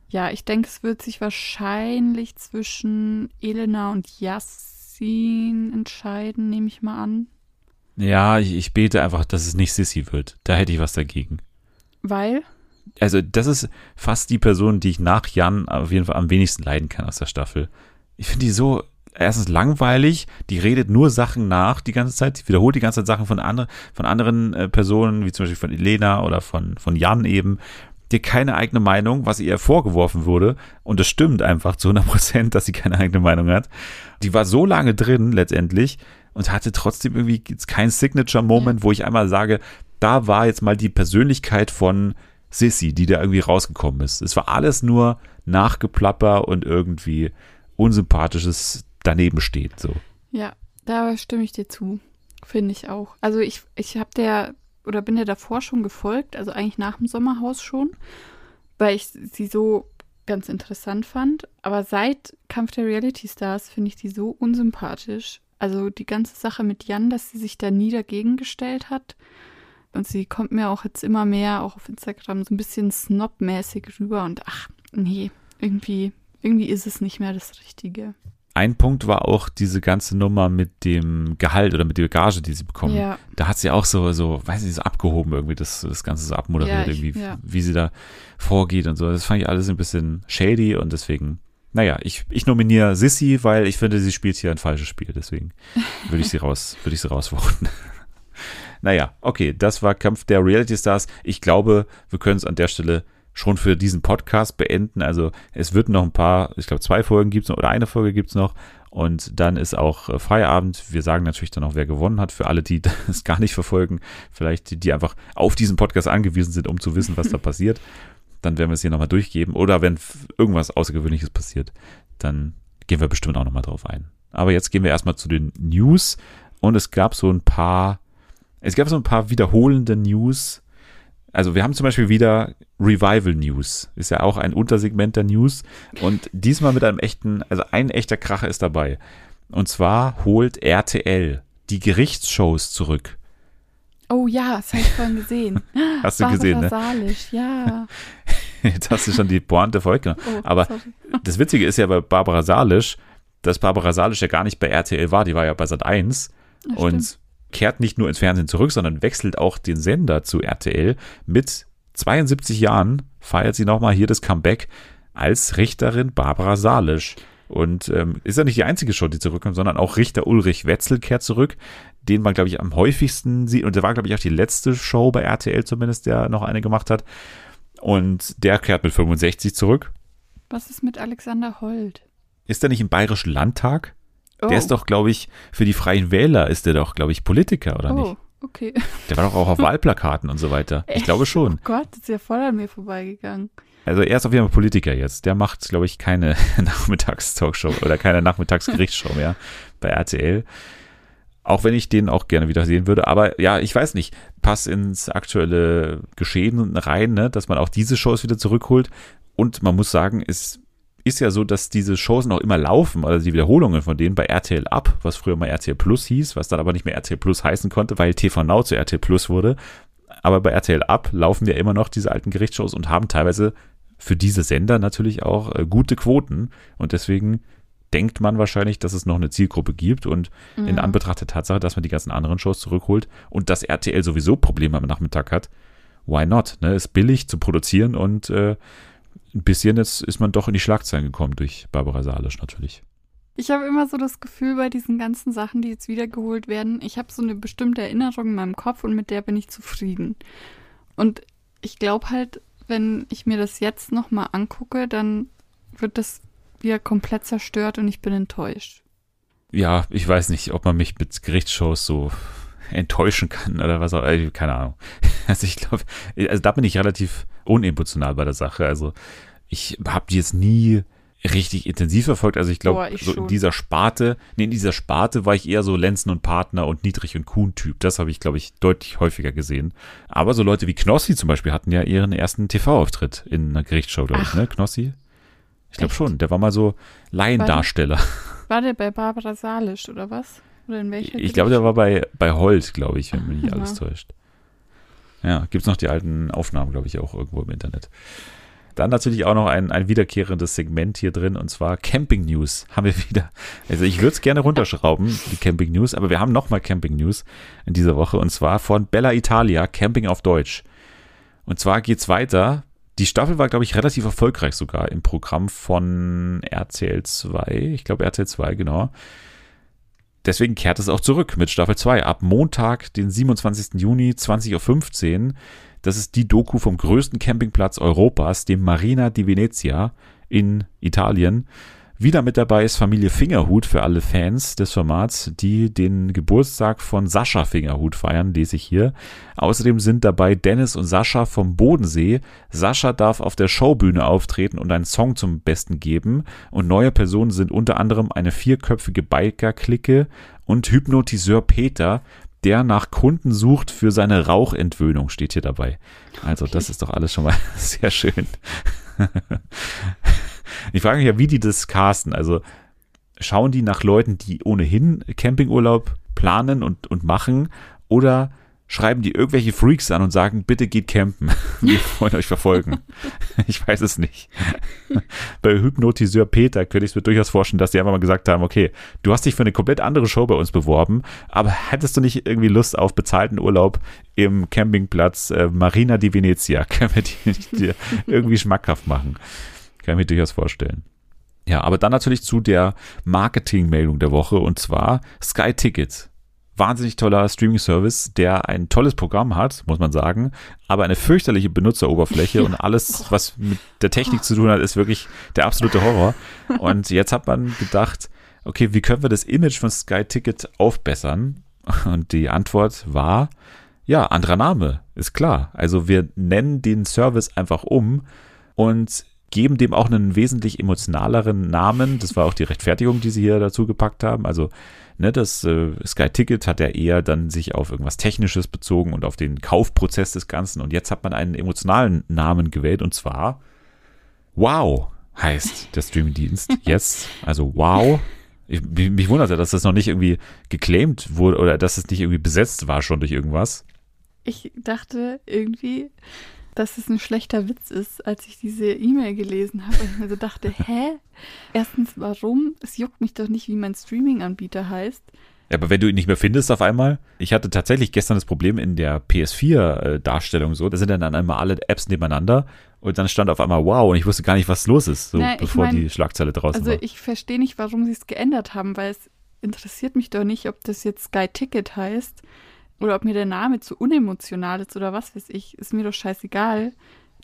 Ja, ich denke, es wird sich wahrscheinlich zwischen Elena und Yassin entscheiden, nehme ich mal an. Ja, ich, ich bete einfach, dass es nicht Sissy wird. Da hätte ich was dagegen. Weil? Also, das ist fast die Person, die ich nach Jan auf jeden Fall am wenigsten leiden kann aus der Staffel. Ich finde die so erstens langweilig, die redet nur Sachen nach die ganze Zeit, die wiederholt die ganze Zeit Sachen von, andre, von anderen äh, Personen, wie zum Beispiel von Elena oder von, von Jan eben. Hat keine eigene Meinung, was ihr vorgeworfen wurde. Und es stimmt einfach zu 100 Prozent, dass sie keine eigene Meinung hat. Die war so lange drin letztendlich und hatte trotzdem irgendwie jetzt kein Signature-Moment, wo ich einmal sage, da war jetzt mal die Persönlichkeit von Sissy, die da irgendwie rausgekommen ist. Es war alles nur Nachgeplapper und irgendwie unsympathisches daneben steht. So. Ja, da stimme ich dir zu. Finde ich auch. Also ich, ich habe der oder bin der davor schon gefolgt, also eigentlich nach dem Sommerhaus schon, weil ich sie so ganz interessant fand. Aber seit Kampf der Reality Stars finde ich die so unsympathisch. Also die ganze Sache mit Jan, dass sie sich da nie dagegen gestellt hat. Und sie kommt mir auch jetzt immer mehr, auch auf Instagram, so ein bisschen snobmäßig rüber. Und ach, nee, irgendwie, irgendwie ist es nicht mehr das Richtige. Ein Punkt war auch diese ganze Nummer mit dem Gehalt oder mit der Gage, die sie bekommen. Ja. Da hat sie auch so, so, weiß nicht, so abgehoben irgendwie, das, das Ganze so abmoderiert, Ja, ich- irgendwie, ja. wie sie da vorgeht und so. Das fand ich alles ein bisschen shady und deswegen, naja, ich, ich nominiere Sissy, weil ich finde, sie spielt hier ein falsches Spiel, deswegen würde ich sie raus, würde ich sie rausvoten. naja, okay, das war Kampf der Reality Stars. Ich glaube, wir können es an der Stelle schon für diesen Podcast beenden. Also es wird noch ein paar, ich glaube zwei Folgen gibt es noch oder eine Folge gibt es noch und dann ist auch äh, Feierabend. Wir sagen natürlich dann auch, wer gewonnen hat, für alle, die das gar nicht verfolgen, vielleicht die, die einfach auf diesen Podcast angewiesen sind, um zu wissen, was da passiert. Dann werden wir es hier nochmal durchgeben. Oder wenn irgendwas Außergewöhnliches passiert, dann gehen wir bestimmt auch nochmal drauf ein. Aber jetzt gehen wir erstmal zu den News und es gab so ein paar, es gab so ein paar wiederholende News. Also wir haben zum Beispiel wieder Revival News. Ist ja auch ein Untersegment der News. Und diesmal mit einem echten, also ein echter Kracher ist dabei. Und zwar holt RTL die Gerichtsshows zurück. Oh ja, das habe ich vorhin gesehen. Hast du Barbara gesehen, ne? Salisch, ja. Jetzt hast du schon die Pointe vorweggenommen. Oh, Aber sorry. das Witzige ist ja bei Barbara Salisch, dass Barbara Salisch ja gar nicht bei RTL war, die war ja bei Sat 1 Ja, und stimmt. Kehrt nicht nur ins Fernsehen zurück, sondern wechselt auch den Sender zu RTL. Mit 72 Jahren feiert sie nochmal hier das Comeback als Richterin Barbara Salisch. Und ähm, ist ja nicht die einzige Show, die zurückkommt, sondern auch Richter Ulrich Wetzel kehrt zurück, den man, glaube ich, am häufigsten sieht. Und der war, glaube ich, auch die letzte Show bei RTL zumindest, der noch eine gemacht hat. Und der kehrt mit 65 zurück. Was ist mit Alexander Holt? Ist er nicht im Bayerischen Landtag? Oh, Der ist doch, glaube ich, für die Freien Wähler ist der doch, glaube ich, Politiker, oder oh, nicht? okay. Der war doch auch auf Wahlplakaten und so weiter. Ich glaube schon. Oh Gott, ist ja voll an mir vorbeigegangen. Also er ist auf jeden Fall Politiker jetzt. Der macht, glaube ich, keine Nachmittagstalkshow oder keine Nachmittagsgerichtsshow mehr bei RTL. Auch wenn ich den auch gerne wieder sehen würde. Aber ja, ich weiß nicht. Passt ins aktuelle Geschehen rein, ne? dass man auch diese Shows wieder zurückholt. Und man muss sagen, es ist ja so, dass diese Shows noch immer laufen, also die Wiederholungen von denen bei RTL Up, was früher mal RTL Plus hieß, was dann aber nicht mehr RTL Plus heißen konnte, weil TV Now zu RTL Plus wurde. Aber bei RTL Up laufen ja immer noch diese alten Gerichtsshows und haben teilweise für diese Sender natürlich auch äh, gute Quoten. Und deswegen denkt man wahrscheinlich, dass es noch eine Zielgruppe gibt. Und in Mhm. Anbetracht der Tatsache, dass man die ganzen anderen Shows zurückholt und dass RTL sowieso Probleme am Nachmittag hat, why not? Ne? Ist billig zu produzieren und äh, ein bisschen jetzt ist man doch in die Schlagzeilen gekommen durch Barbara Salisch natürlich. Ich habe immer so das Gefühl bei diesen ganzen Sachen, die jetzt wiedergeholt werden, ich habe so eine bestimmte Erinnerung in meinem Kopf und mit der bin ich zufrieden. Und ich glaube halt, wenn ich mir das jetzt nochmal angucke, dann wird das wieder komplett zerstört und ich bin enttäuscht. Ja, ich weiß nicht, ob man mich mit Gerichtsshows so enttäuschen kann oder was auch, äh, keine Ahnung. Also ich glaube, also da bin ich relativ unemotional bei der Sache. Also ich habe die jetzt nie richtig intensiv verfolgt. Also ich glaube, so in dieser Sparte, nee, in dieser Sparte war ich eher so Lenzen und Partner und Niedrig und Kuhn-Typ. Das habe ich, glaube ich, deutlich häufiger gesehen. Aber so Leute wie Knossi zum Beispiel hatten ja ihren ersten TV-Auftritt in einer Gerichtsshow, glaube ich, ne? Knossi? Ich glaube schon. Der war mal so Laiendarsteller. War der bei Barbara Salisch oder was? Oder in welcher? Ich glaube, der war bei, bei Holt, glaube ich, wenn mich nicht alles täuscht. Ja, gibt's noch die alten Aufnahmen, glaube ich, auch irgendwo im Internet. Dann natürlich auch noch ein, ein wiederkehrendes Segment hier drin und zwar Camping News haben wir wieder. Also ich würde es gerne runterschrauben, die Camping News, aber wir haben nochmal Camping News in dieser Woche und zwar von Bella Italia, Camping auf Deutsch. Und zwar geht's weiter. Die Staffel war, glaube ich, relativ erfolgreich sogar im Programm von RTL 2. Ich glaube RTL 2, genau. Deswegen kehrt es auch zurück mit Staffel 2 ab Montag, den 27. Juni, 20.15 Uhr. Das ist die Doku vom größten Campingplatz Europas, dem Marina di Venezia in Italien. Wieder mit dabei ist Familie Fingerhut für alle Fans des Formats, die den Geburtstag von Sascha Fingerhut feiern, lese ich hier. Außerdem sind dabei Dennis und Sascha vom Bodensee. Sascha darf auf der Showbühne auftreten und einen Song zum Besten geben. Und neue Personen sind unter anderem eine vierköpfige Biker-Clique und Hypnotiseur Peter, der nach Kunden sucht für seine Rauchentwöhnung, steht hier dabei. Also das ist doch alles schon mal sehr schön. Ich frage mich ja, wie die das casten. Also schauen die nach Leuten, die ohnehin Campingurlaub planen und, und machen oder schreiben die irgendwelche Freaks an und sagen, bitte geht campen. Wir wollen euch verfolgen. Ich weiß es nicht. Bei Hypnotiseur Peter könnte ich es mir durchaus vorstellen, dass die einfach mal gesagt haben, okay, du hast dich für eine komplett andere Show bei uns beworben, aber hättest du nicht irgendwie Lust auf bezahlten Urlaub im Campingplatz äh, Marina di Venezia? Können wir die dir irgendwie schmackhaft machen? Kann ich mir durchaus vorstellen. Ja, aber dann natürlich zu der Marketingmeldung der Woche und zwar Sky Ticket. Wahnsinnig toller Streaming-Service, der ein tolles Programm hat, muss man sagen, aber eine fürchterliche Benutzeroberfläche und alles, was mit der Technik zu tun hat, ist wirklich der absolute Horror. Und jetzt hat man gedacht, okay, wie können wir das Image von Sky Ticket aufbessern? Und die Antwort war, ja, anderer Name, ist klar. Also wir nennen den Service einfach um und geben dem auch einen wesentlich emotionaleren Namen. Das war auch die Rechtfertigung, die sie hier dazu gepackt haben. Also, ne, das äh, Sky Ticket hat ja eher dann sich auf irgendwas Technisches bezogen und auf den Kaufprozess des Ganzen. Und jetzt hat man einen emotionalen Namen gewählt und zwar Wow heißt der Streamingdienst jetzt. Also Wow. Ich, mich, mich wundert ja, dass das noch nicht irgendwie geclaimed wurde oder dass es nicht irgendwie besetzt war schon durch irgendwas. Ich dachte irgendwie, dass es ein schlechter Witz ist, als ich diese E-Mail gelesen habe. Und ich mir so dachte, hä? Erstens, warum? Es juckt mich doch nicht, wie mein Streaming-Anbieter heißt. Ja, aber wenn du ihn nicht mehr findest auf einmal, ich hatte tatsächlich gestern das Problem in der PS4-Darstellung so, da sind dann einmal alle Apps nebeneinander und dann stand auf einmal wow und ich wusste gar nicht, was los ist, so Na, bevor mein, die Schlagzeile draußen Also war. ich verstehe nicht, warum sie es geändert haben, weil es interessiert mich doch nicht, ob das jetzt Sky Ticket heißt oder ob mir der Name zu unemotional ist oder was weiß ich. Ist mir doch scheißegal.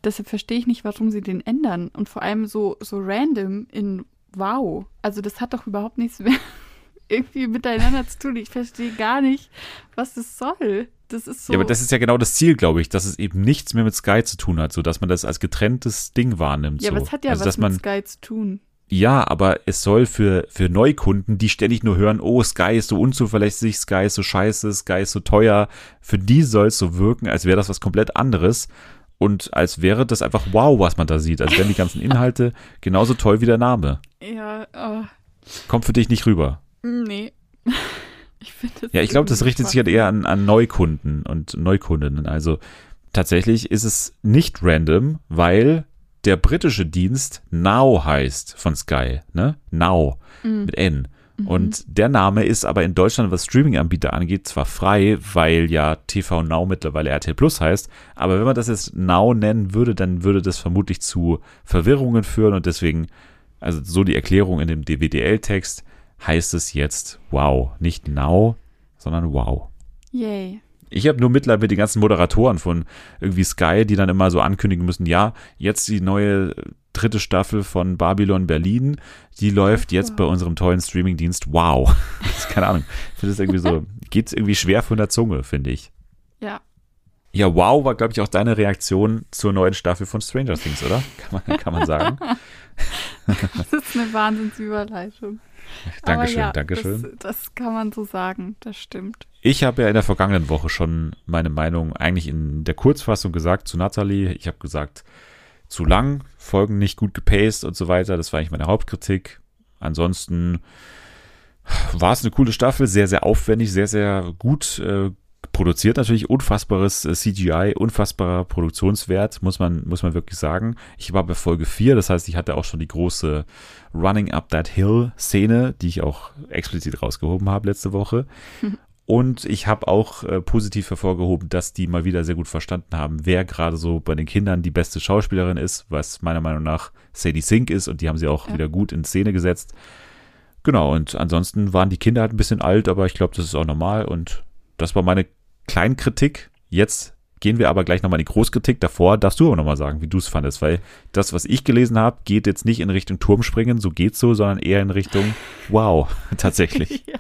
Deshalb verstehe ich nicht, warum sie den ändern. Und vor allem so, so random in Wow. Also das hat doch überhaupt nichts mehr irgendwie miteinander zu tun. Ich verstehe gar nicht, was das soll. Das ist so. Ja, aber das ist ja genau das Ziel, glaube ich, dass es eben nichts mehr mit Sky zu tun hat, so dass man das als getrenntes Ding wahrnimmt. ja, so. aber es hat ja also, was mit Sky zu tun. Ja, aber es soll für, für Neukunden, die ständig nur hören, oh, Sky ist so unzuverlässig, Sky ist so scheiße, Sky ist so teuer, für die soll es so wirken, als wäre das was komplett anderes und als wäre das einfach wow, was man da sieht. Als wären die ganzen Inhalte genauso toll wie der Name. Ja, oh, Kommt für dich nicht rüber. nee. Ich finde Ja, ich glaube, das richtet sich halt eher an, an Neukunden und Neukundinnen. Also tatsächlich ist es nicht random, weil der britische Dienst Now heißt von Sky, ne? Now Mhm. mit N. Und der Name ist aber in Deutschland, was Streaming-Anbieter angeht, zwar frei, weil ja TV Now mittlerweile RTL Plus heißt, aber wenn man das jetzt Now nennen würde, dann würde das vermutlich zu Verwirrungen führen und deswegen, also so die Erklärung in dem DWDL-Text, heißt es jetzt Wow. Nicht Now, sondern Wow. Yay. Ich habe nur Mitleid mit den ganzen Moderatoren von irgendwie Sky, die dann immer so ankündigen müssen, ja, jetzt die neue äh, dritte Staffel von Babylon Berlin, die läuft jetzt bei unserem tollen Streamingdienst. Wow. Keine Ahnung. Ich finde das irgendwie so, geht irgendwie schwer von der Zunge, finde ich. Ja. Ja, wow war, glaube ich, auch deine Reaktion zur neuen Staffel von Stranger Things, oder? Kann man, kann man sagen. Das ist eine Wahnsinnsüberleitung. Dankeschön, ja, Dankeschön. Das, das kann man so sagen, das stimmt. Ich habe ja in der vergangenen Woche schon meine Meinung eigentlich in der Kurzfassung gesagt zu Natalie. Ich habe gesagt, zu lang, Folgen nicht gut gepaced und so weiter. Das war eigentlich meine Hauptkritik. Ansonsten war es eine coole Staffel, sehr, sehr aufwendig, sehr, sehr gut äh, produziert natürlich, unfassbares äh, CGI, unfassbarer Produktionswert, muss man, muss man wirklich sagen. Ich war bei Folge 4, das heißt, ich hatte auch schon die große Running Up That Hill Szene, die ich auch explizit rausgehoben habe letzte Woche. Und ich habe auch äh, positiv hervorgehoben, dass die mal wieder sehr gut verstanden haben, wer gerade so bei den Kindern die beste Schauspielerin ist, was meiner Meinung nach Sadie Sink ist und die haben sie auch Ja. wieder gut in Szene gesetzt. Genau, und ansonsten waren die Kinder halt ein bisschen alt, aber ich glaube, das ist auch normal und das war meine Kleinkritik. Jetzt gehen wir aber gleich nochmal in die Großkritik. Davor darfst du aber nochmal sagen, wie du es fandest, weil das, was ich gelesen habe, geht jetzt nicht in Richtung Turmspringen, so geht's so, sondern eher in Richtung Wow, tatsächlich. ja.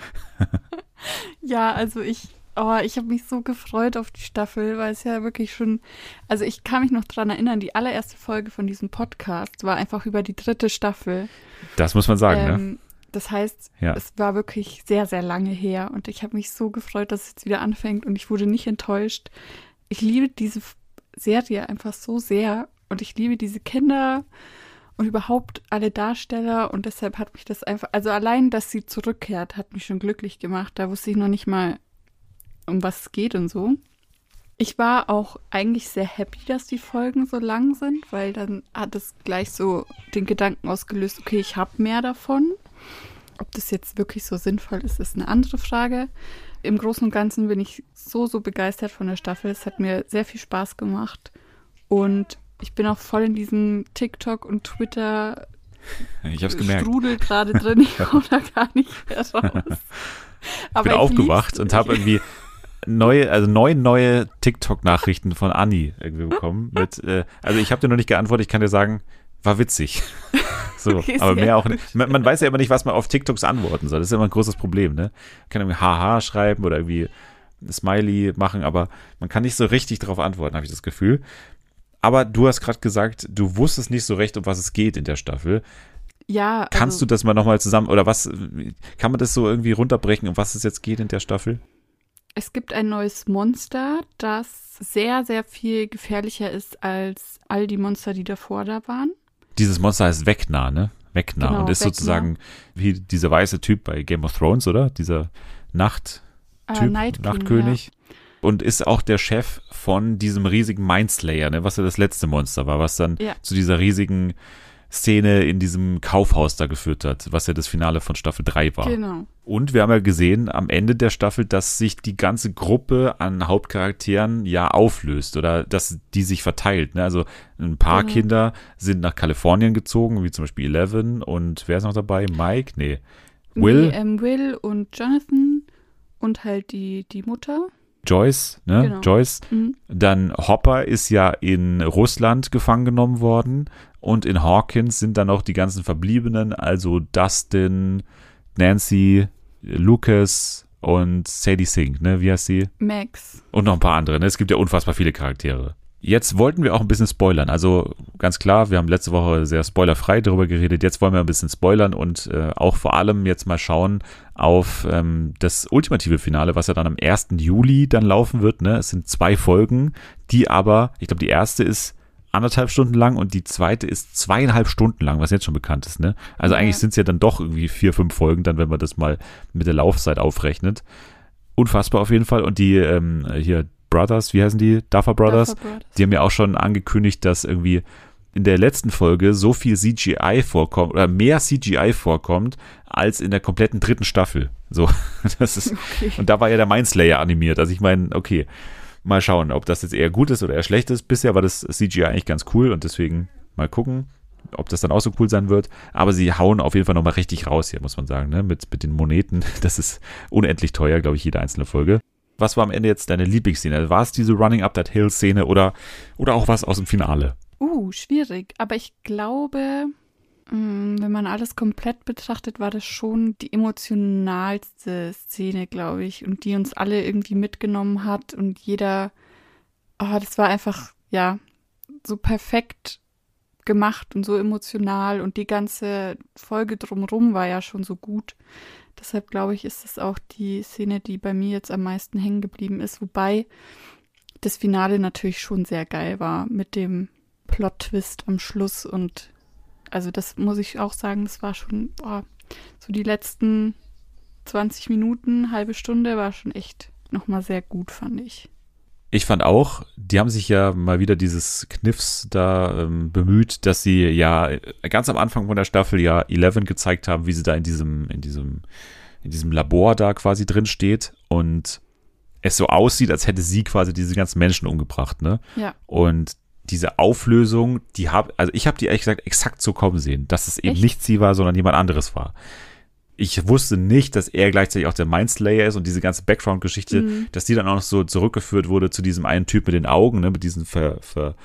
ja, also ich, oh, ich habe mich so gefreut auf die Staffel, weil es ja wirklich schon, also ich kann mich noch dran erinnern, die allererste Folge von diesem Podcast war einfach über die dritte Staffel. Das muss man sagen, ne? Das heißt, Ja. es war wirklich sehr, sehr lange her und ich habe mich so gefreut, dass es jetzt wieder anfängt und ich wurde nicht enttäuscht. Ich liebe diese Serie einfach so sehr und ich liebe diese Kinder und überhaupt alle Darsteller und deshalb hat mich das einfach, also allein, dass sie zurückkehrt, hat mich schon glücklich gemacht. Da wusste ich noch nicht mal, um was es geht und so. Ich war auch eigentlich sehr happy, dass die Folgen so lang sind, weil dann hat es gleich so den Gedanken ausgelöst, okay, ich habe mehr davon. Ob das jetzt wirklich so sinnvoll ist, ist eine andere Frage. Im Großen und Ganzen bin ich so, so begeistert von der Staffel. Es hat mir sehr viel Spaß gemacht. Und ich bin auch voll in diesem TikTok und Twitter Ich habe es gemerkt. Strudel gerade drin. Ich komme da gar nicht mehr raus. Ich bin aufgewacht und habe irgendwie neue, also neun neue TikTok-Nachrichten von Anni irgendwie bekommen. Mit, äh, also ich habe dir noch nicht geantwortet, ich kann dir sagen, war witzig. So, Okay, aber mehr auch nicht. Man, man weiß ja immer nicht, was man auf TikToks antworten soll. Das ist immer ein großes Problem, ne? Man kann irgendwie Haha schreiben oder irgendwie Smiley machen, aber man kann nicht so richtig darauf antworten, habe ich das Gefühl. Aber du hast gerade gesagt, du wusstest nicht so recht, um was es geht in der Staffel. Ja, Kannst also, du das mal nochmal zusammen, oder was, kann man das so irgendwie runterbrechen, um was es jetzt geht in der Staffel? Es gibt ein neues Monster, das sehr, sehr viel gefährlicher ist als all die Monster, die davor da waren. Dieses Monster heißt Vecna, ne? Vecna Genau, und ist Vecna. sozusagen wie dieser weiße Typ bei Game of Thrones, oder? Dieser Nachttyp, Äh, Nachtkönig. Und ist auch der Chef von diesem riesigen Mindslayer, ne? Was ja das letzte Monster war, was dann Ja. zu dieser riesigen Szene in diesem Kaufhaus da geführt hat, was ja das Finale von Staffel 3 war. Genau. Und wir haben ja gesehen am Ende der Staffel, dass sich die ganze Gruppe an Hauptcharakteren ja auflöst oder dass die sich verteilt. Ne? Also ein paar Mhm. Kinder sind nach Kalifornien gezogen, wie zum Beispiel Eleven und wer ist noch dabei? Mike? Nee. Will, Nee, ähm, Will und Jonathan und halt die, die Mutter. Joyce, ne? Genau. Joyce. Mhm. Dann Hopper ist ja in Russland gefangen genommen worden und in Hawkins sind dann auch die ganzen Verbliebenen, also Dustin, Nancy, Lucas und Sadie Sink, ne? Wie heißt sie? Max. Und noch ein paar andere. Ne? Es gibt ja unfassbar viele Charaktere. Jetzt wollten wir auch ein bisschen spoilern. Also ganz klar, wir haben letzte Woche sehr spoilerfrei darüber geredet. Jetzt wollen wir ein bisschen spoilern und äh, auch vor allem jetzt mal schauen auf ähm, das ultimative Finale, was ja dann am 1. Juli dann laufen wird. Ne? Es sind zwei Folgen, die aber, ich glaube, die erste ist anderthalb Stunden lang und die zweite ist zweieinhalb Stunden lang, was jetzt schon bekannt ist. Ne? Also Ja. eigentlich sind es ja dann doch irgendwie vier, fünf Folgen, dann wenn man das mal mit der Laufzeit aufrechnet. Unfassbar auf jeden Fall. Und die ähm, hier Brothers, wie heißen die? Duffer Brothers? Brothers. Die haben ja auch schon angekündigt, dass irgendwie in der letzten Folge so viel CGI vorkommt oder mehr CGI vorkommt als in der kompletten dritten Staffel. So, das ist Okay. und da war ja der Mindslayer animiert. Also ich meine, okay, mal schauen, ob das jetzt eher gut ist oder eher schlecht ist. Bisher war das CGI eigentlich ganz cool und deswegen mal gucken, ob das dann auch so cool sein wird. Aber sie hauen auf jeden Fall nochmal richtig raus hier, muss man sagen, ne? Mit, mit den Moneten. Das ist unendlich teuer, glaube ich, jede einzelne Folge. Was war am Ende jetzt deine Lieblingsszene? War es diese Running Up That Hill Szene oder, oder auch was aus dem Finale? Uh, schwierig. Aber ich glaube, mh, wenn man alles komplett betrachtet, war das schon die emotionalste Szene, glaube ich. Und die uns alle irgendwie mitgenommen hat. Und jeder, oh, das war einfach, ja, so perfekt gemacht und so emotional und die ganze Folge drumherum war ja schon so gut. Deshalb glaube ich, ist das auch die Szene, die bei mir jetzt am meisten hängen geblieben ist, wobei das Finale natürlich schon sehr geil war mit dem Plot-Twist am Schluss und also das muss ich auch sagen, das war schon, boah, so die letzten 20 Minuten, halbe Stunde war schon echt nochmal sehr gut, fand ich. Ich fand auch, die haben sich ja mal wieder dieses Kniffs da ähm, bemüht, dass sie ja ganz am Anfang von der Staffel ja Eleven gezeigt haben, wie sie da in diesem, in diesem, in diesem Labor da quasi drin steht und es so aussieht, als hätte sie quasi diese ganzen Menschen umgebracht, ne? Ja. Und diese Auflösung, die habe, also ich habe die ehrlich gesagt exakt so kommen sehen, dass es eben Echt? nicht sie war, sondern jemand anderes war. Ich wusste nicht, dass er gleichzeitig auch der Mindslayer ist und diese ganze Background-Geschichte, Mhm. dass die dann auch noch so zurückgeführt wurde zu diesem einen Typ mit den Augen, ne, mit diesen ver, ver,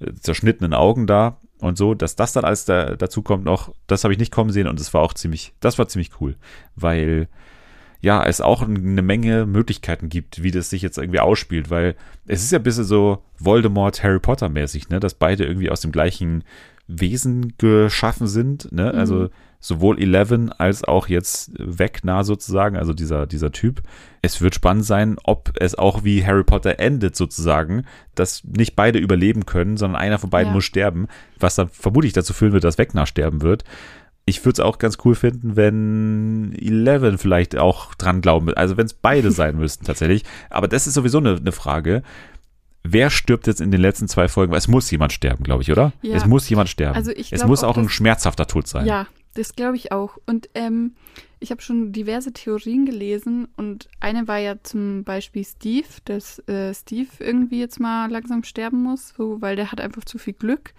äh, zerschnittenen Augen da und so, dass das dann alles da, dazu kommt noch, das habe ich nicht kommen sehen und das war auch ziemlich, das war ziemlich cool, weil ja, es auch eine Menge Möglichkeiten gibt, wie das sich jetzt irgendwie ausspielt, weil es ist ja ein bisschen so Voldemort, Harry Potter mäßig, ne, dass beide irgendwie aus dem gleichen Wesen geschaffen sind, ne, Mhm. also sowohl Eleven als auch jetzt Vecna sozusagen, also dieser, dieser Typ. Es wird spannend sein, ob es auch wie Harry Potter endet sozusagen, dass nicht beide überleben können, sondern einer von beiden Ja. muss sterben, was dann vermutlich dazu führen wird, dass Vecna sterben wird. Ich würde es auch ganz cool finden, wenn Eleven vielleicht auch dran glauben, also wenn es beide sein müssten tatsächlich. Aber das ist sowieso eine, eine Frage. Wer stirbt jetzt in den letzten zwei Folgen? Es muss jemand sterben, glaube ich, oder? Ja. Es muss jemand sterben. Also ich es glaub muss auch, auch ein schmerzhafter Tod sein. Ja, das glaube ich auch. Und ähm, ich habe schon diverse Theorien gelesen und eine war ja zum Beispiel Steve, dass äh, Steve irgendwie jetzt mal langsam sterben muss, so, weil der hat einfach zu viel Glück.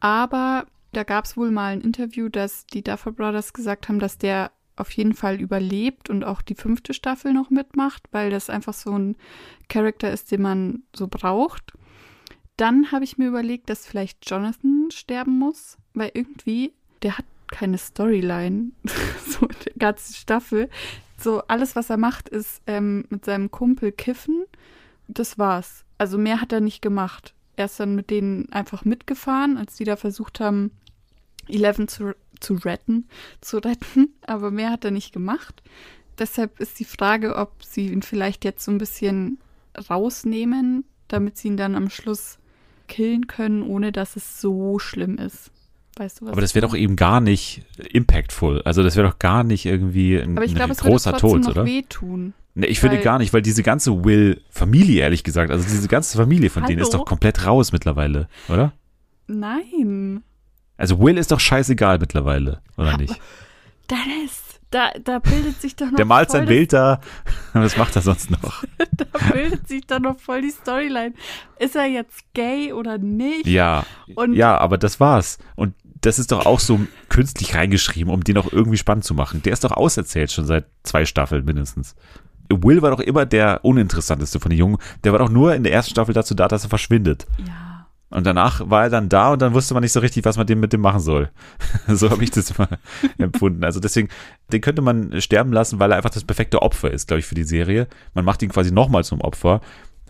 Aber da gab es wohl mal ein Interview, dass die Duffer Brothers gesagt haben, dass der auf jeden Fall überlebt und auch die fünfte Staffel noch mitmacht, weil das einfach so ein Charakter ist, den man so braucht. Dann habe ich mir überlegt, dass vielleicht Jonathan sterben muss, weil irgendwie, der hat keine Storyline, so in der ganzen Staffel. So alles, was er macht, ist ähm, mit seinem Kumpel kiffen. Das war's. Also mehr hat er nicht gemacht. Er ist dann mit denen einfach mitgefahren, als die da versucht haben, Eleven zu, zu retten, zu retten, aber mehr hat er nicht gemacht. Deshalb ist die Frage, ob sie ihn vielleicht jetzt so ein bisschen rausnehmen, damit sie ihn dann am Schluss killen können, ohne dass es so schlimm ist. Weißt du was? Aber das wäre doch eben gar nicht impactful. Also das wäre doch gar nicht irgendwie ein, Aber ich glaube, ein es würde großer trotzdem Tod, noch oder? wehtun. Nee, ich finde gar nicht, weil diese ganze Will-Familie, ehrlich gesagt, also diese ganze Familie von denen ist Hallo? doch komplett raus mittlerweile, oder? Nein. Also Will ist doch scheißegal mittlerweile, oder nicht? Dennis, da, da bildet sich doch noch Der malt sein Bild da. Was macht er sonst noch? Da bildet sich doch noch voll die Storyline. Ist er jetzt gay oder nicht? Ja, Und ja, aber das war's. Und das ist doch auch so künstlich reingeschrieben, um den auch irgendwie spannend zu machen. Der ist doch auserzählt schon seit zwei Staffeln mindestens. Will war doch immer der uninteressanteste von den Jungen. Der war doch nur in der ersten Staffel dazu da, dass er verschwindet. ja. Und danach war er dann da und dann wusste man nicht so richtig, was man dem mit dem machen soll. so habe ich das immer empfunden. Also deswegen, den könnte man sterben lassen, weil er einfach das perfekte Opfer ist, glaube ich, für die Serie. Man macht ihn quasi nochmal zum Opfer.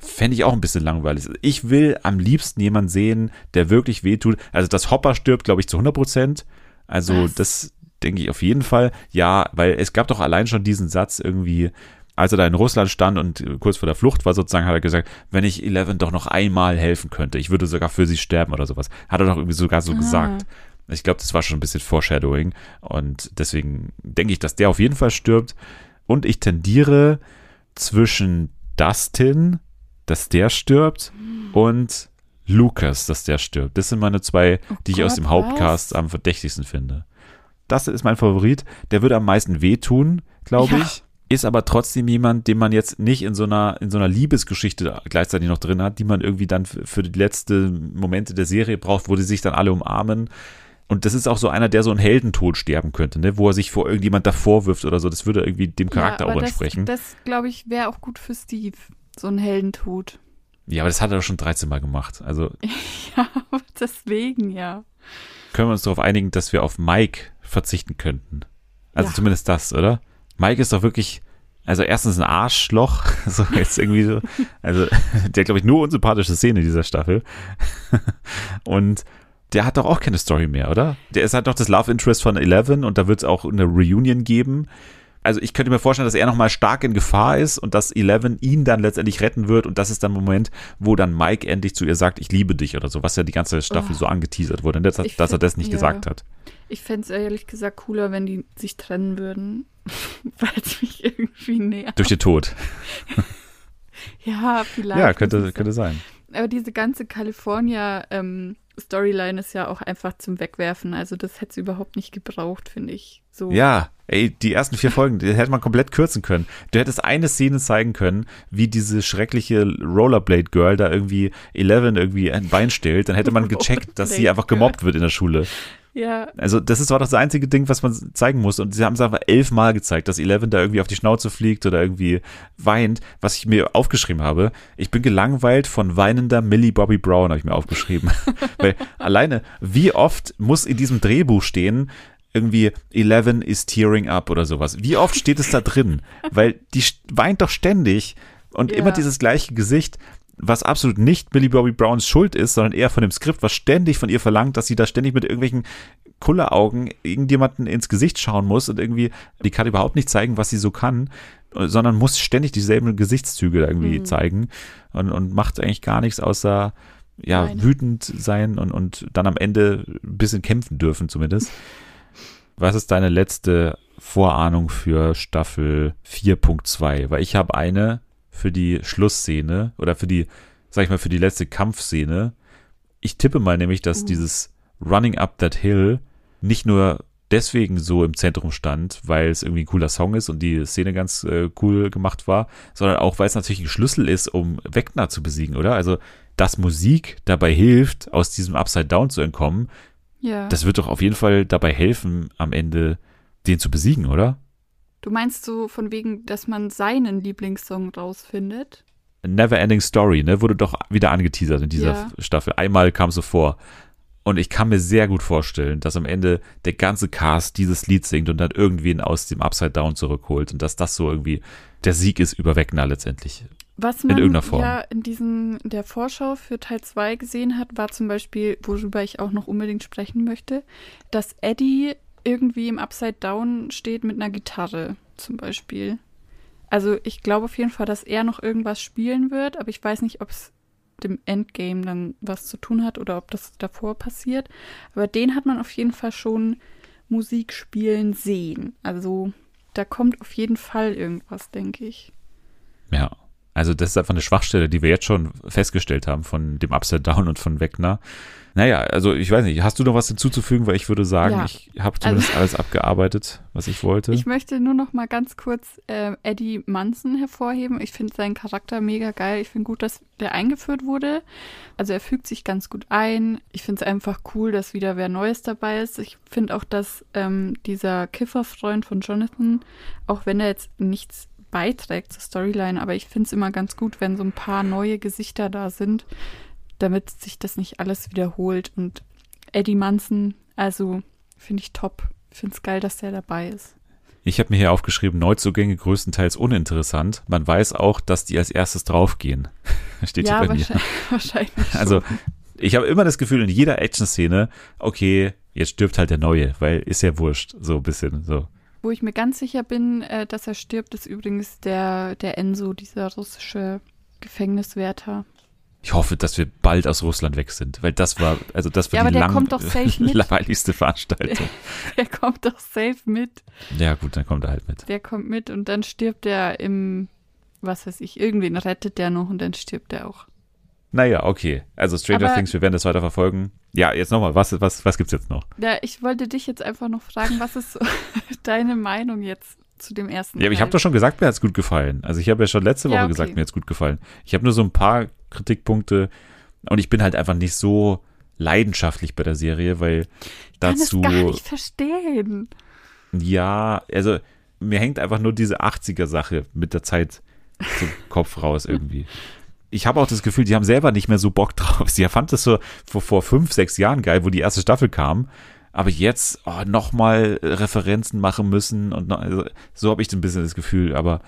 Fände ich auch ein bisschen langweilig. Ich will am liebsten jemanden sehen, der wirklich wehtut. Also, dass Hopper stirbt, glaube ich, zu 100 Prozent. Also, Was? das denke ich auf jeden Fall. Ja, weil es gab doch allein schon diesen Satz irgendwie, als er da in Russland stand und äh, kurz vor der Flucht war sozusagen, hat er gesagt, wenn ich Eleven doch noch einmal helfen könnte, ich würde sogar für sie sterben oder sowas. Hat er doch irgendwie sogar so Ah. gesagt. Ich glaube, das war schon ein bisschen Foreshadowing und deswegen denke ich, dass der auf jeden Fall stirbt. Und ich tendiere zwischen Dustin, dass der stirbt, und Lucas, dass der stirbt. Das sind meine zwei, Oh die ich aus Gott, dem Hauptcast was? am verdächtigsten finde. Das ist mein Favorit. Der würde am meisten wehtun, glaube Ja. ich. Ist aber trotzdem jemand, den man jetzt nicht in so einer, in so einer Liebesgeschichte gleichzeitig noch drin hat, die man irgendwie dann für, die letzten Momente der Serie braucht, wo die sich dann alle umarmen. Und das ist auch so einer, der so einen Heldentod sterben könnte, ne? wo er sich vor irgendjemand davor wirft oder so. Das würde irgendwie dem Charakter ja, auch entsprechen. Das, das glaube ich, wäre auch gut für Steve. So ein Heldentod. ja, aber das hat er doch schon 13 Mal gemacht. Also Ja, deswegen, ja. können wir uns darauf einigen, dass wir auf Mike verzichten könnten. Also Ja. zumindest das, oder? Mike ist doch wirklich, also erstens ein Arschloch, so jetzt irgendwie so, also der glaube ich nur unsympathische Szene dieser Staffel. Und der hat doch auch keine Story mehr, oder? Der ist halt noch das Love Interest von Eleven und da wird es auch eine Reunion geben. Also ich könnte mir vorstellen, dass er nochmal stark in Gefahr ist und dass Eleven ihn dann letztendlich retten wird und das ist dann der Moment, wo dann Mike endlich zu ihr sagt, ich liebe dich oder so, was ja die ganze Staffel Oh. so angeteasert wurde, dass, Ich dass er find- das nicht ja. gesagt hat. Ich fände es ehrlich gesagt cooler, wenn die sich trennen würden, weil es mich irgendwie näher. Durch den Tod. Ja, vielleicht. ja, könnte, könnte sein. Aber diese ganze California-Storyline ist ja auch einfach zum Wegwerfen. Also das hätte es überhaupt nicht gebraucht, finde ich. So. Ja, ey, die ersten vier Folgen, die hätte man komplett kürzen können. Du hättest eine Szene zeigen können, wie diese schreckliche Rollerblade Girl da irgendwie Eleven irgendwie ein Bein stellt, dann hätte man gecheckt, dass sie einfach gemobbt wird in der Schule. Ja, Also das ist war das einzige Ding, was man zeigen muss. Und sie haben es einfach elfmal gezeigt, dass Eleven da irgendwie auf die Schnauze fliegt oder irgendwie weint, was ich mir aufgeschrieben habe. Ich bin gelangweilt von weinender Millie Bobby Brown, habe ich mir aufgeschrieben. Weil alleine, wie oft muss in diesem Drehbuch stehen, irgendwie Eleven is tearing up oder sowas. Wie oft steht es da drin? Weil die weint doch ständig und Ja. immer dieses gleiche Gesicht, was absolut nicht Millie Bobby Browns Schuld ist, sondern eher von dem Skript, was ständig von ihr verlangt, dass sie da ständig mit irgendwelchen Kulleraugen irgendjemanden ins Gesicht schauen muss und irgendwie, die kann überhaupt nicht zeigen, was sie so kann, sondern muss ständig dieselben Gesichtszüge da irgendwie Mhm. zeigen und, und macht eigentlich gar nichts außer ja, Weinen. wütend sein und, und dann am Ende ein bisschen kämpfen dürfen zumindest. Was ist deine letzte Vorahnung für Staffel 4.2? Weil ich habe eine für die Schlussszene oder für die, sag ich mal, für die letzte Kampfszene. Ich tippe mal nämlich, dass Uh. dieses Running Up That Hill nicht nur deswegen so im Zentrum stand, weil es irgendwie ein cooler Song ist und die Szene ganz äh, cool gemacht war, sondern auch, weil es natürlich ein Schlüssel ist, um Vecna zu besiegen, oder? Also, dass Musik dabei hilft, aus diesem Upside Down zu entkommen, ja. das wird doch auf jeden Fall dabei helfen, am Ende den zu besiegen, oder? Du meinst so von wegen, dass man seinen Lieblingssong rausfindet? Never Ending Story, ne, wurde doch wieder angeteasert in dieser Ja. Staffel. Einmal kam so vor. Und ich kann mir sehr gut vorstellen, dass am Ende der ganze Cast dieses Lied singt und dann irgendwen aus dem Upside Down zurückholt und dass das so irgendwie der Sieg ist über Wegner letztendlich. Was man irgendeiner Form. ja in diesen in der Vorschau für Teil 2 gesehen hat, war zum Beispiel, worüber ich auch noch unbedingt sprechen möchte, dass Eddie irgendwie im Upside Down steht mit einer Gitarre zum Beispiel. Also ich glaube auf jeden Fall, dass er noch irgendwas spielen wird, aber ich weiß nicht, ob es dem Endgame dann was zu tun hat oder ob das davor passiert. Aber den hat man auf jeden Fall schon Musik spielen sehen. Also da kommt auf jeden Fall irgendwas, denke ich. Ja. Also das ist einfach eine Schwachstelle, die wir jetzt schon festgestellt haben von dem Upside Down und von Wegner. Naja, also ich weiß nicht, hast du noch was hinzuzufügen? Weil ich würde sagen, Ja. ich habe zumindest alles abgearbeitet, was ich wollte. Ich möchte nur noch mal ganz kurz äh, Eddie Munson hervorheben. Ich finde seinen Charakter mega geil. Ich finde gut, dass der eingeführt wurde. Also er fügt sich ganz gut ein. Ich finde es einfach cool, dass wieder wer Neues dabei ist. Ich finde auch, dass ähm, dieser Kifferfreund von Jonathan, auch wenn er jetzt nichts beiträgt zur Storyline, aber ich finde es immer ganz gut, wenn so ein paar neue Gesichter da sind, damit sich das nicht alles wiederholt. Und Eddie Munson, also finde ich top. Finde es geil, dass der dabei ist. Ich habe mir hier aufgeschrieben, Neuzugänge größtenteils uninteressant. Man weiß auch, dass die als erstes draufgehen. Steht ja, hier bei mir. wahrscheinlich, wahrscheinlich. schon. Also, ich habe immer das Gefühl, in jeder Action-Szene, okay, jetzt stirbt halt der Neue, weil ist ja wurscht, so ein bisschen, so. Wo ich mir ganz sicher bin, äh, dass er stirbt, ist übrigens der, der Enzo, dieser russische Gefängniswärter. Ich hoffe, dass wir bald aus Russland weg sind, weil das war, also das war Ja, die der langweiligste Veranstaltung. Der kommt doch safe mit. Ja, gut, dann kommt er halt mit. Der kommt mit und dann stirbt er im, was weiß ich, irgendwen rettet der noch und dann stirbt er auch. Naja, okay. Also Stranger Aber- Things, wir werden das weiter verfolgen. Ja, jetzt nochmal, was, was, was gibt's jetzt noch? Ja, ich wollte dich jetzt einfach noch fragen, was ist so deine Meinung jetzt zu dem ersten Ja, aber ich habe doch schon gesagt, mir hat's gut gefallen. Also ich habe ja schon letzte Woche Ja, okay. gesagt, mir hat's gut gefallen. Ich habe nur so ein paar Kritikpunkte und ich bin halt einfach nicht so leidenschaftlich bei der Serie, weil dazu Ich kann es gar nicht verstehen. ja, also mir hängt einfach nur diese 80er Sache mit der Zeit zum Kopf raus irgendwie. Ich habe auch das Gefühl, die haben selber nicht mehr so Bock drauf. Sie fand das so vor, vor fünf, sechs Jahren geil, wo die erste Staffel kam. Aber jetzt oh, nochmal Referenzen machen müssen und noch, also, so habe ich ein bisschen das Gefühl. Aber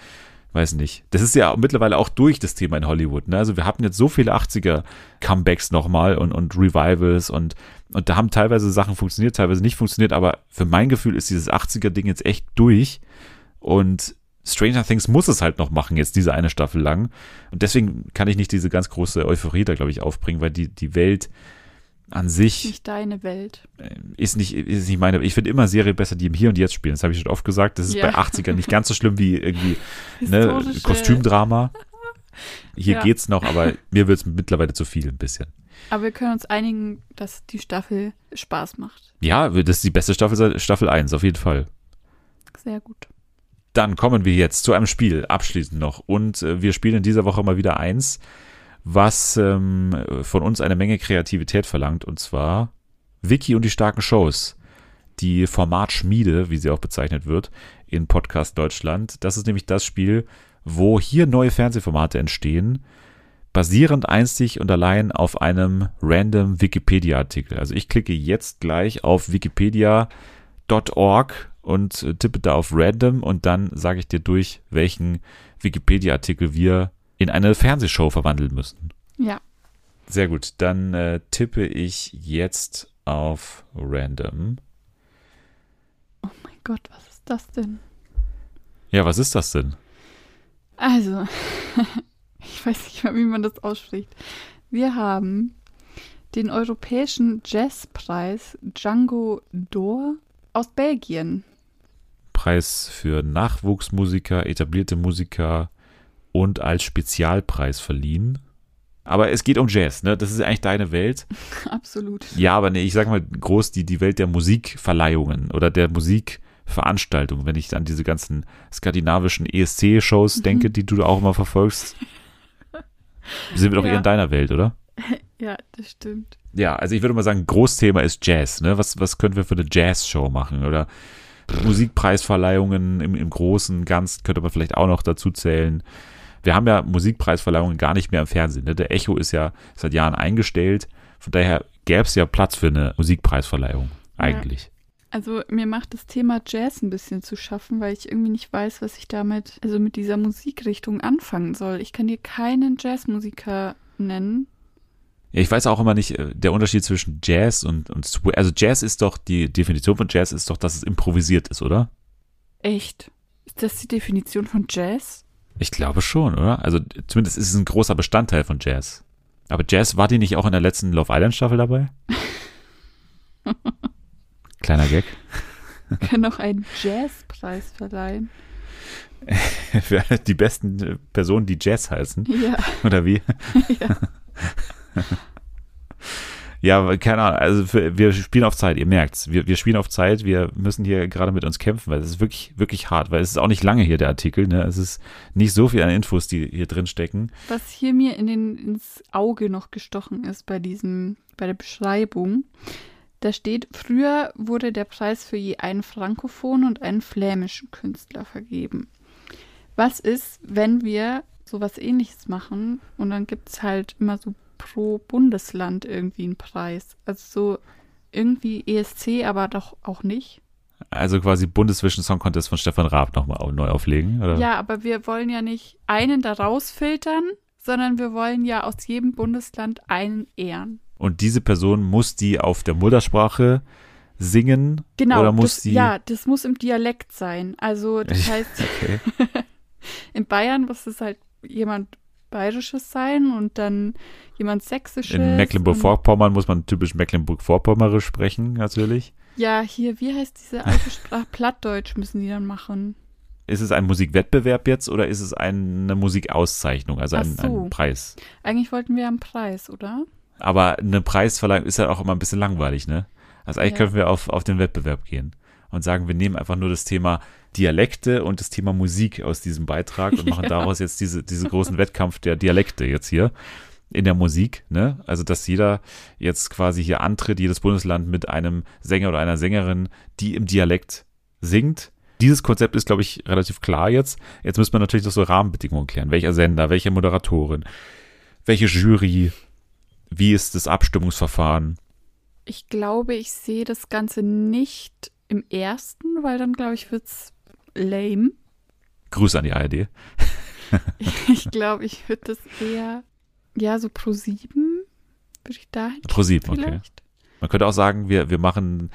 weiß nicht. Das ist ja mittlerweile auch durch das Thema in Hollywood. Ne? Also wir hatten jetzt so viele 80er Comebacks nochmal und, und Revivals und, und da haben teilweise Sachen funktioniert, teilweise nicht funktioniert, aber für mein Gefühl ist dieses 80er Ding jetzt echt durch und Stranger Things muss es halt noch machen, jetzt diese eine Staffel lang. Und deswegen kann ich nicht diese ganz große Euphorie da, glaube ich, aufbringen, weil die, die Welt an sich Nicht deine Welt. äh, ist nicht, ist nicht meine. Ich finde immer Serien besser, die im Hier und Jetzt spielen. Das habe ich schon oft gesagt. Das ist Ja. bei 80ern nicht ganz so schlimm wie irgendwie ne, Kostümdrama. Hier Ja. geht's noch, aber mir wird es mittlerweile zu viel ein bisschen. Aber wir können uns einigen, dass die Staffel Spaß macht. Ja, das ist die beste Staffel Staffel 1, auf jeden Fall. Sehr gut. Dann kommen wir jetzt zu einem Spiel, abschließend noch. Und äh, wir spielen in dieser Woche mal wieder eins, was ähm, von uns eine Menge Kreativität verlangt. Und zwar Wiki und die starken Shows. Die Formatschmiede, wie sie auch bezeichnet wird, in Podcast Deutschland. Das ist nämlich das Spiel, wo hier neue Fernsehformate entstehen, basierend einzig und allein auf einem random Wikipedia-Artikel. Also ich klicke jetzt gleich auf wikipedia.org und äh, tippe da auf random und dann sage ich dir durch, welchen Wikipedia-Artikel wir in eine Fernsehshow verwandeln müssen. Ja. Sehr gut, dann äh, tippe ich jetzt auf random. Oh mein Gott, was ist das denn? Ja, was ist das denn? Also, ich weiß nicht mal, wie man das ausspricht. Wir haben den europäischen Jazzpreis Django d'Or aus Belgien. Preis für Nachwuchsmusiker, etablierte Musiker und als Spezialpreis verliehen. Aber es geht um Jazz, ne? Das ist eigentlich deine Welt. Absolut. Ja, aber nee, ich sag mal groß die, die Welt der Musikverleihungen oder der Musikveranstaltungen, wenn ich an diese ganzen skandinavischen ESC-Shows denke, die du auch immer verfolgst. Sind wir doch Ja. eher in deiner Welt, oder? Ja, das stimmt. Ja, also ich würde mal sagen, Großthema ist Jazz, ne? Was, was können wir für eine Jazz-Show machen? Oder Musikpreisverleihungen im, im großen Ganzen könnte man vielleicht auch noch dazu zählen. Wir haben ja Musikpreisverleihungen gar nicht mehr im Fernsehen. Ne? Der Echo ist ja seit Jahren eingestellt. Von daher gäbe es ja Platz für eine Musikpreisverleihung. Eigentlich. Also mir macht das Thema Jazz ein bisschen zu schaffen, weil ich irgendwie nicht weiß, was ich damit, also mit dieser Musikrichtung anfangen soll. Ich kann dir keinen Jazzmusiker nennen. Ja, ich weiß auch immer nicht, äh, der Unterschied zwischen Jazz und, und Swing. Also Jazz ist doch, die Definition von Jazz ist doch, dass es improvisiert ist, oder? Echt? Ist das die Definition von Jazz? Ich glaube schon, oder? Also zumindest ist es ein großer Bestandteil von Jazz. Aber Jazz, war die nicht auch in der letzten Love Island Staffel dabei? Kleiner Gag. Können auch einen Jazzpreis verleihen. Für die besten äh, Personen, die Jazz heißen. Ja, Oder wie? ja. Ja, keine Ahnung. Also für, wir spielen auf Zeit, ihr merkt's. Wir, wir spielen auf Zeit. Wir müssen hier gerade mit uns kämpfen, weil es ist wirklich, wirklich hart. Weil es ist auch nicht lange hier, der Artikel. Ne? Es ist nicht so viel an Infos, die hier drin stecken. Was hier mir in den, ins Auge noch gestochen ist bei diesem, bei der Beschreibung, da steht, früher wurde der Preis für je einen frankophonen und einen flämischen Künstler vergeben. Was ist, wenn wir sowas ähnliches machen und dann gibt es halt immer so pro Bundesland irgendwie einen Preis? Also so irgendwie ESC, aber doch auch nicht. Also quasi Bundesvision Song Contest von Stefan Raab nochmal neu auflegen. Oder? Ja, aber wir wollen ja nicht einen da rausfiltern, sondern wir wollen ja aus jedem Bundesland einen ehren. Und diese Person muss die auf der Muttersprache singen? Genau, Oder muss das, die. ja, das muss im Dialekt sein. Also das heißt, Okay. in Bayern muss es halt jemand Bayerisches sein und dann jemand Sächsisches. In Mecklenburg-Vorpommern muss man typisch Mecklenburg-Vorpommerisch sprechen, natürlich. Ja, hier, wie heißt diese alte Sprache? Plattdeutsch müssen die dann machen. Ist es ein Musikwettbewerb jetzt oder ist es eine Musikauszeichnung, also ein, so. ein Preis? Eigentlich wollten wir einen Preis, oder? Aber eine Preisverleihung ist ja auch immer ein bisschen langweilig, ne? Also eigentlich Ja. könnten wir auf, auf den Wettbewerb gehen und sagen, wir nehmen einfach nur das Thema Dialekte und das Thema Musik aus diesem Beitrag und machen Ja. daraus jetzt diese, diese großen Wettkampf der Dialekte jetzt hier in der Musik, ne? Also, dass jeder jetzt quasi hier antritt, jedes Bundesland mit einem Sänger oder einer Sängerin, die im Dialekt singt. Dieses Konzept ist, glaube ich, relativ klar jetzt. Jetzt müssen wir natürlich noch so Rahmenbedingungen klären. Welcher Sender, welche Moderatorin, welche Jury, wie ist das Abstimmungsverfahren? Ich glaube, ich sehe das Ganze nicht im ersten, weil dann, glaube ich, wird's lame. Grüße an die ARD. Ich glaube, ich würde das eher, ja, so pro sieben würde ich dahin Pro sieben, okay. Man könnte auch sagen, wir, wir machen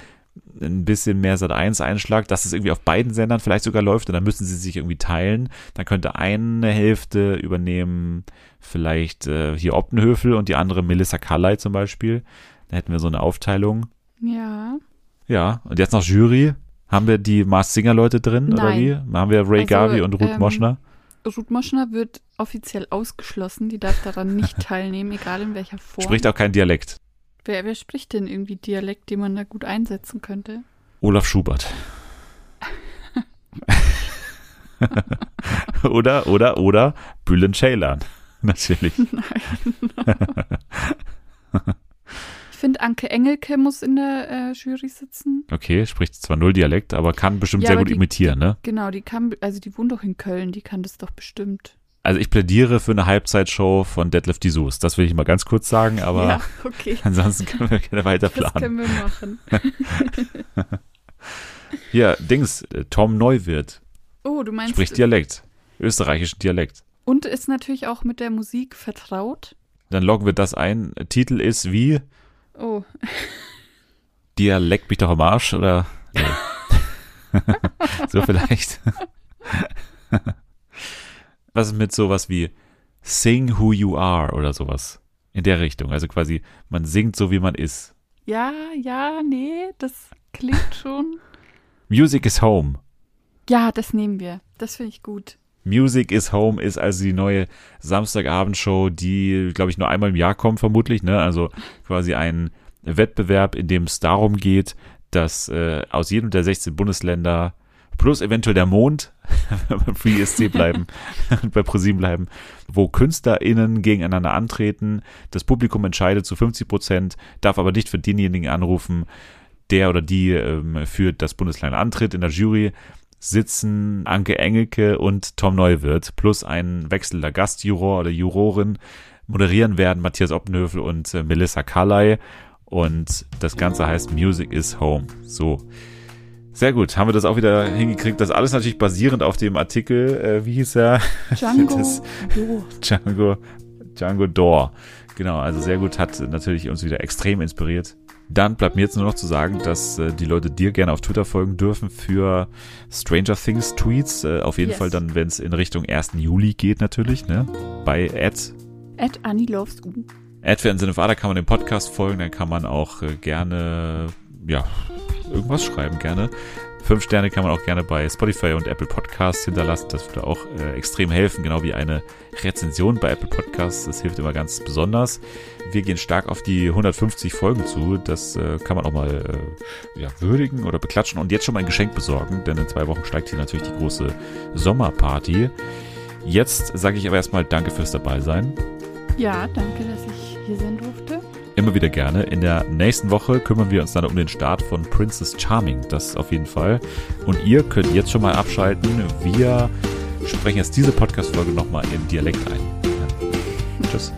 ein bisschen mehr Sat 1 Einschlag, dass es irgendwie auf beiden Sendern vielleicht sogar läuft und dann müssen sie sich irgendwie teilen. Dann könnte eine Hälfte übernehmen, vielleicht äh, hier Optenhöfel und die andere Melissa Carley zum Beispiel. Da hätten wir so eine Aufteilung. Ja. Ja, und jetzt noch Jury. Haben wir die Mars Singer Leute drin oder Nein. wie? Haben wir Ray Also, Garvey und Ruth ähm, Moschner? Ruth Moschner wird offiziell ausgeschlossen. Die darf daran nicht teilnehmen, egal in welcher Form. Spricht auch kein Dialekt. wer, wer spricht denn irgendwie Dialekt, den man da gut einsetzen könnte? Olaf Schubert. oder, oder, oder Bülent Ceylan. Natürlich. Ich finde, Anke Engelke muss in der äh, Jury sitzen. Okay, spricht zwar null Dialekt, aber kann bestimmt Ja, sehr gut die- imitieren, ne? Genau, die kann, also die wohnt doch in Köln, die kann das doch bestimmt. Also ich plädiere für eine Halbzeitshow von Deadlift Dizous. Das will ich mal ganz kurz sagen, aber ja, okay. ansonsten können wir gerne weiter Das planen. können wir machen. Hier, Dings, äh, Tom Neuwirth Oh, du meinst. spricht Dialekt. Österreichischen Dialekt. Und ist natürlich auch mit der Musik vertraut. Dann loggen wir das ein. Titel ist wie Oh, Dialekt mich doch am Arsch oder nee. so vielleicht. Was ist mit sowas wie Sing Who You Are oder sowas? In der Richtung. Also quasi, man singt so, wie man ist. ja, ja, nee, das klingt schon. Music is Home. Ja, das nehmen wir. Das finde ich gut. Music is Home ist also die neue Samstagabendshow, die, glaube ich, nur einmal im Jahr kommt, vermutlich. Ne? Also quasi ein Wettbewerb, in dem es darum geht, dass äh, aus jedem der 16 Bundesländer plus eventuell der Mond, wenn wir Free ESC bleiben und bei ProSieben bleiben, wo KünstlerInnen gegeneinander antreten. Das Publikum entscheidet zu 50 Prozent, darf aber nicht für denjenigen anrufen, der oder die ähm, für das Bundesland antritt in der Jury sitzen Anke Engelke und Tom Neuwirth plus ein wechselnder Gastjuror oder Jurorin. Moderieren werden Matthias Oppenhöfel und äh, Melissa Carley. Und das Ganze heißt Music is Home. So. Sehr gut. Haben wir das auch wieder hingekriegt. Das alles natürlich basierend auf dem Artikel, äh, wie hieß er? Django. Das-. Django, Django Door. Genau, also sehr gut, hat natürlich uns wieder extrem inspiriert. Dann bleibt mir jetzt nur noch zu sagen, dass äh, die Leute dir gerne auf Twitter folgen dürfen für Stranger Things Tweets. Äh, auf jeden Yes. Fall dann, wenn es in Richtung 1. Juli geht natürlich, ne? Bei Ad. At Annie Loves U. Ad für Sinne da kann man dem Podcast folgen, dann kann man auch äh, gerne, ja, irgendwas schreiben, gerne. Fünf Sterne kann man auch gerne bei Spotify und Apple Podcasts hinterlassen. Das würde auch äh, extrem helfen, genau wie eine Rezension bei Apple Podcasts. Das hilft immer ganz besonders. Wir gehen stark auf die 150 Folgen zu. Das äh, kann man auch mal äh, ja, würdigen oder beklatschen und jetzt schon mal ein Geschenk besorgen, denn in zwei Wochen steigt hier natürlich die große Sommerparty. Jetzt sage ich aber erstmal Danke fürs Dabeisein. Ja, danke, dass ich hier sein durfte. Immer wieder gerne. In der nächsten Woche kümmern wir uns dann um den Start von Princess Charming. Das auf jeden Fall. Und ihr könnt jetzt schon mal abschalten. Wir sprechen jetzt diese Podcast-Folge nochmal im Dialekt ein. Ja. Tschüss.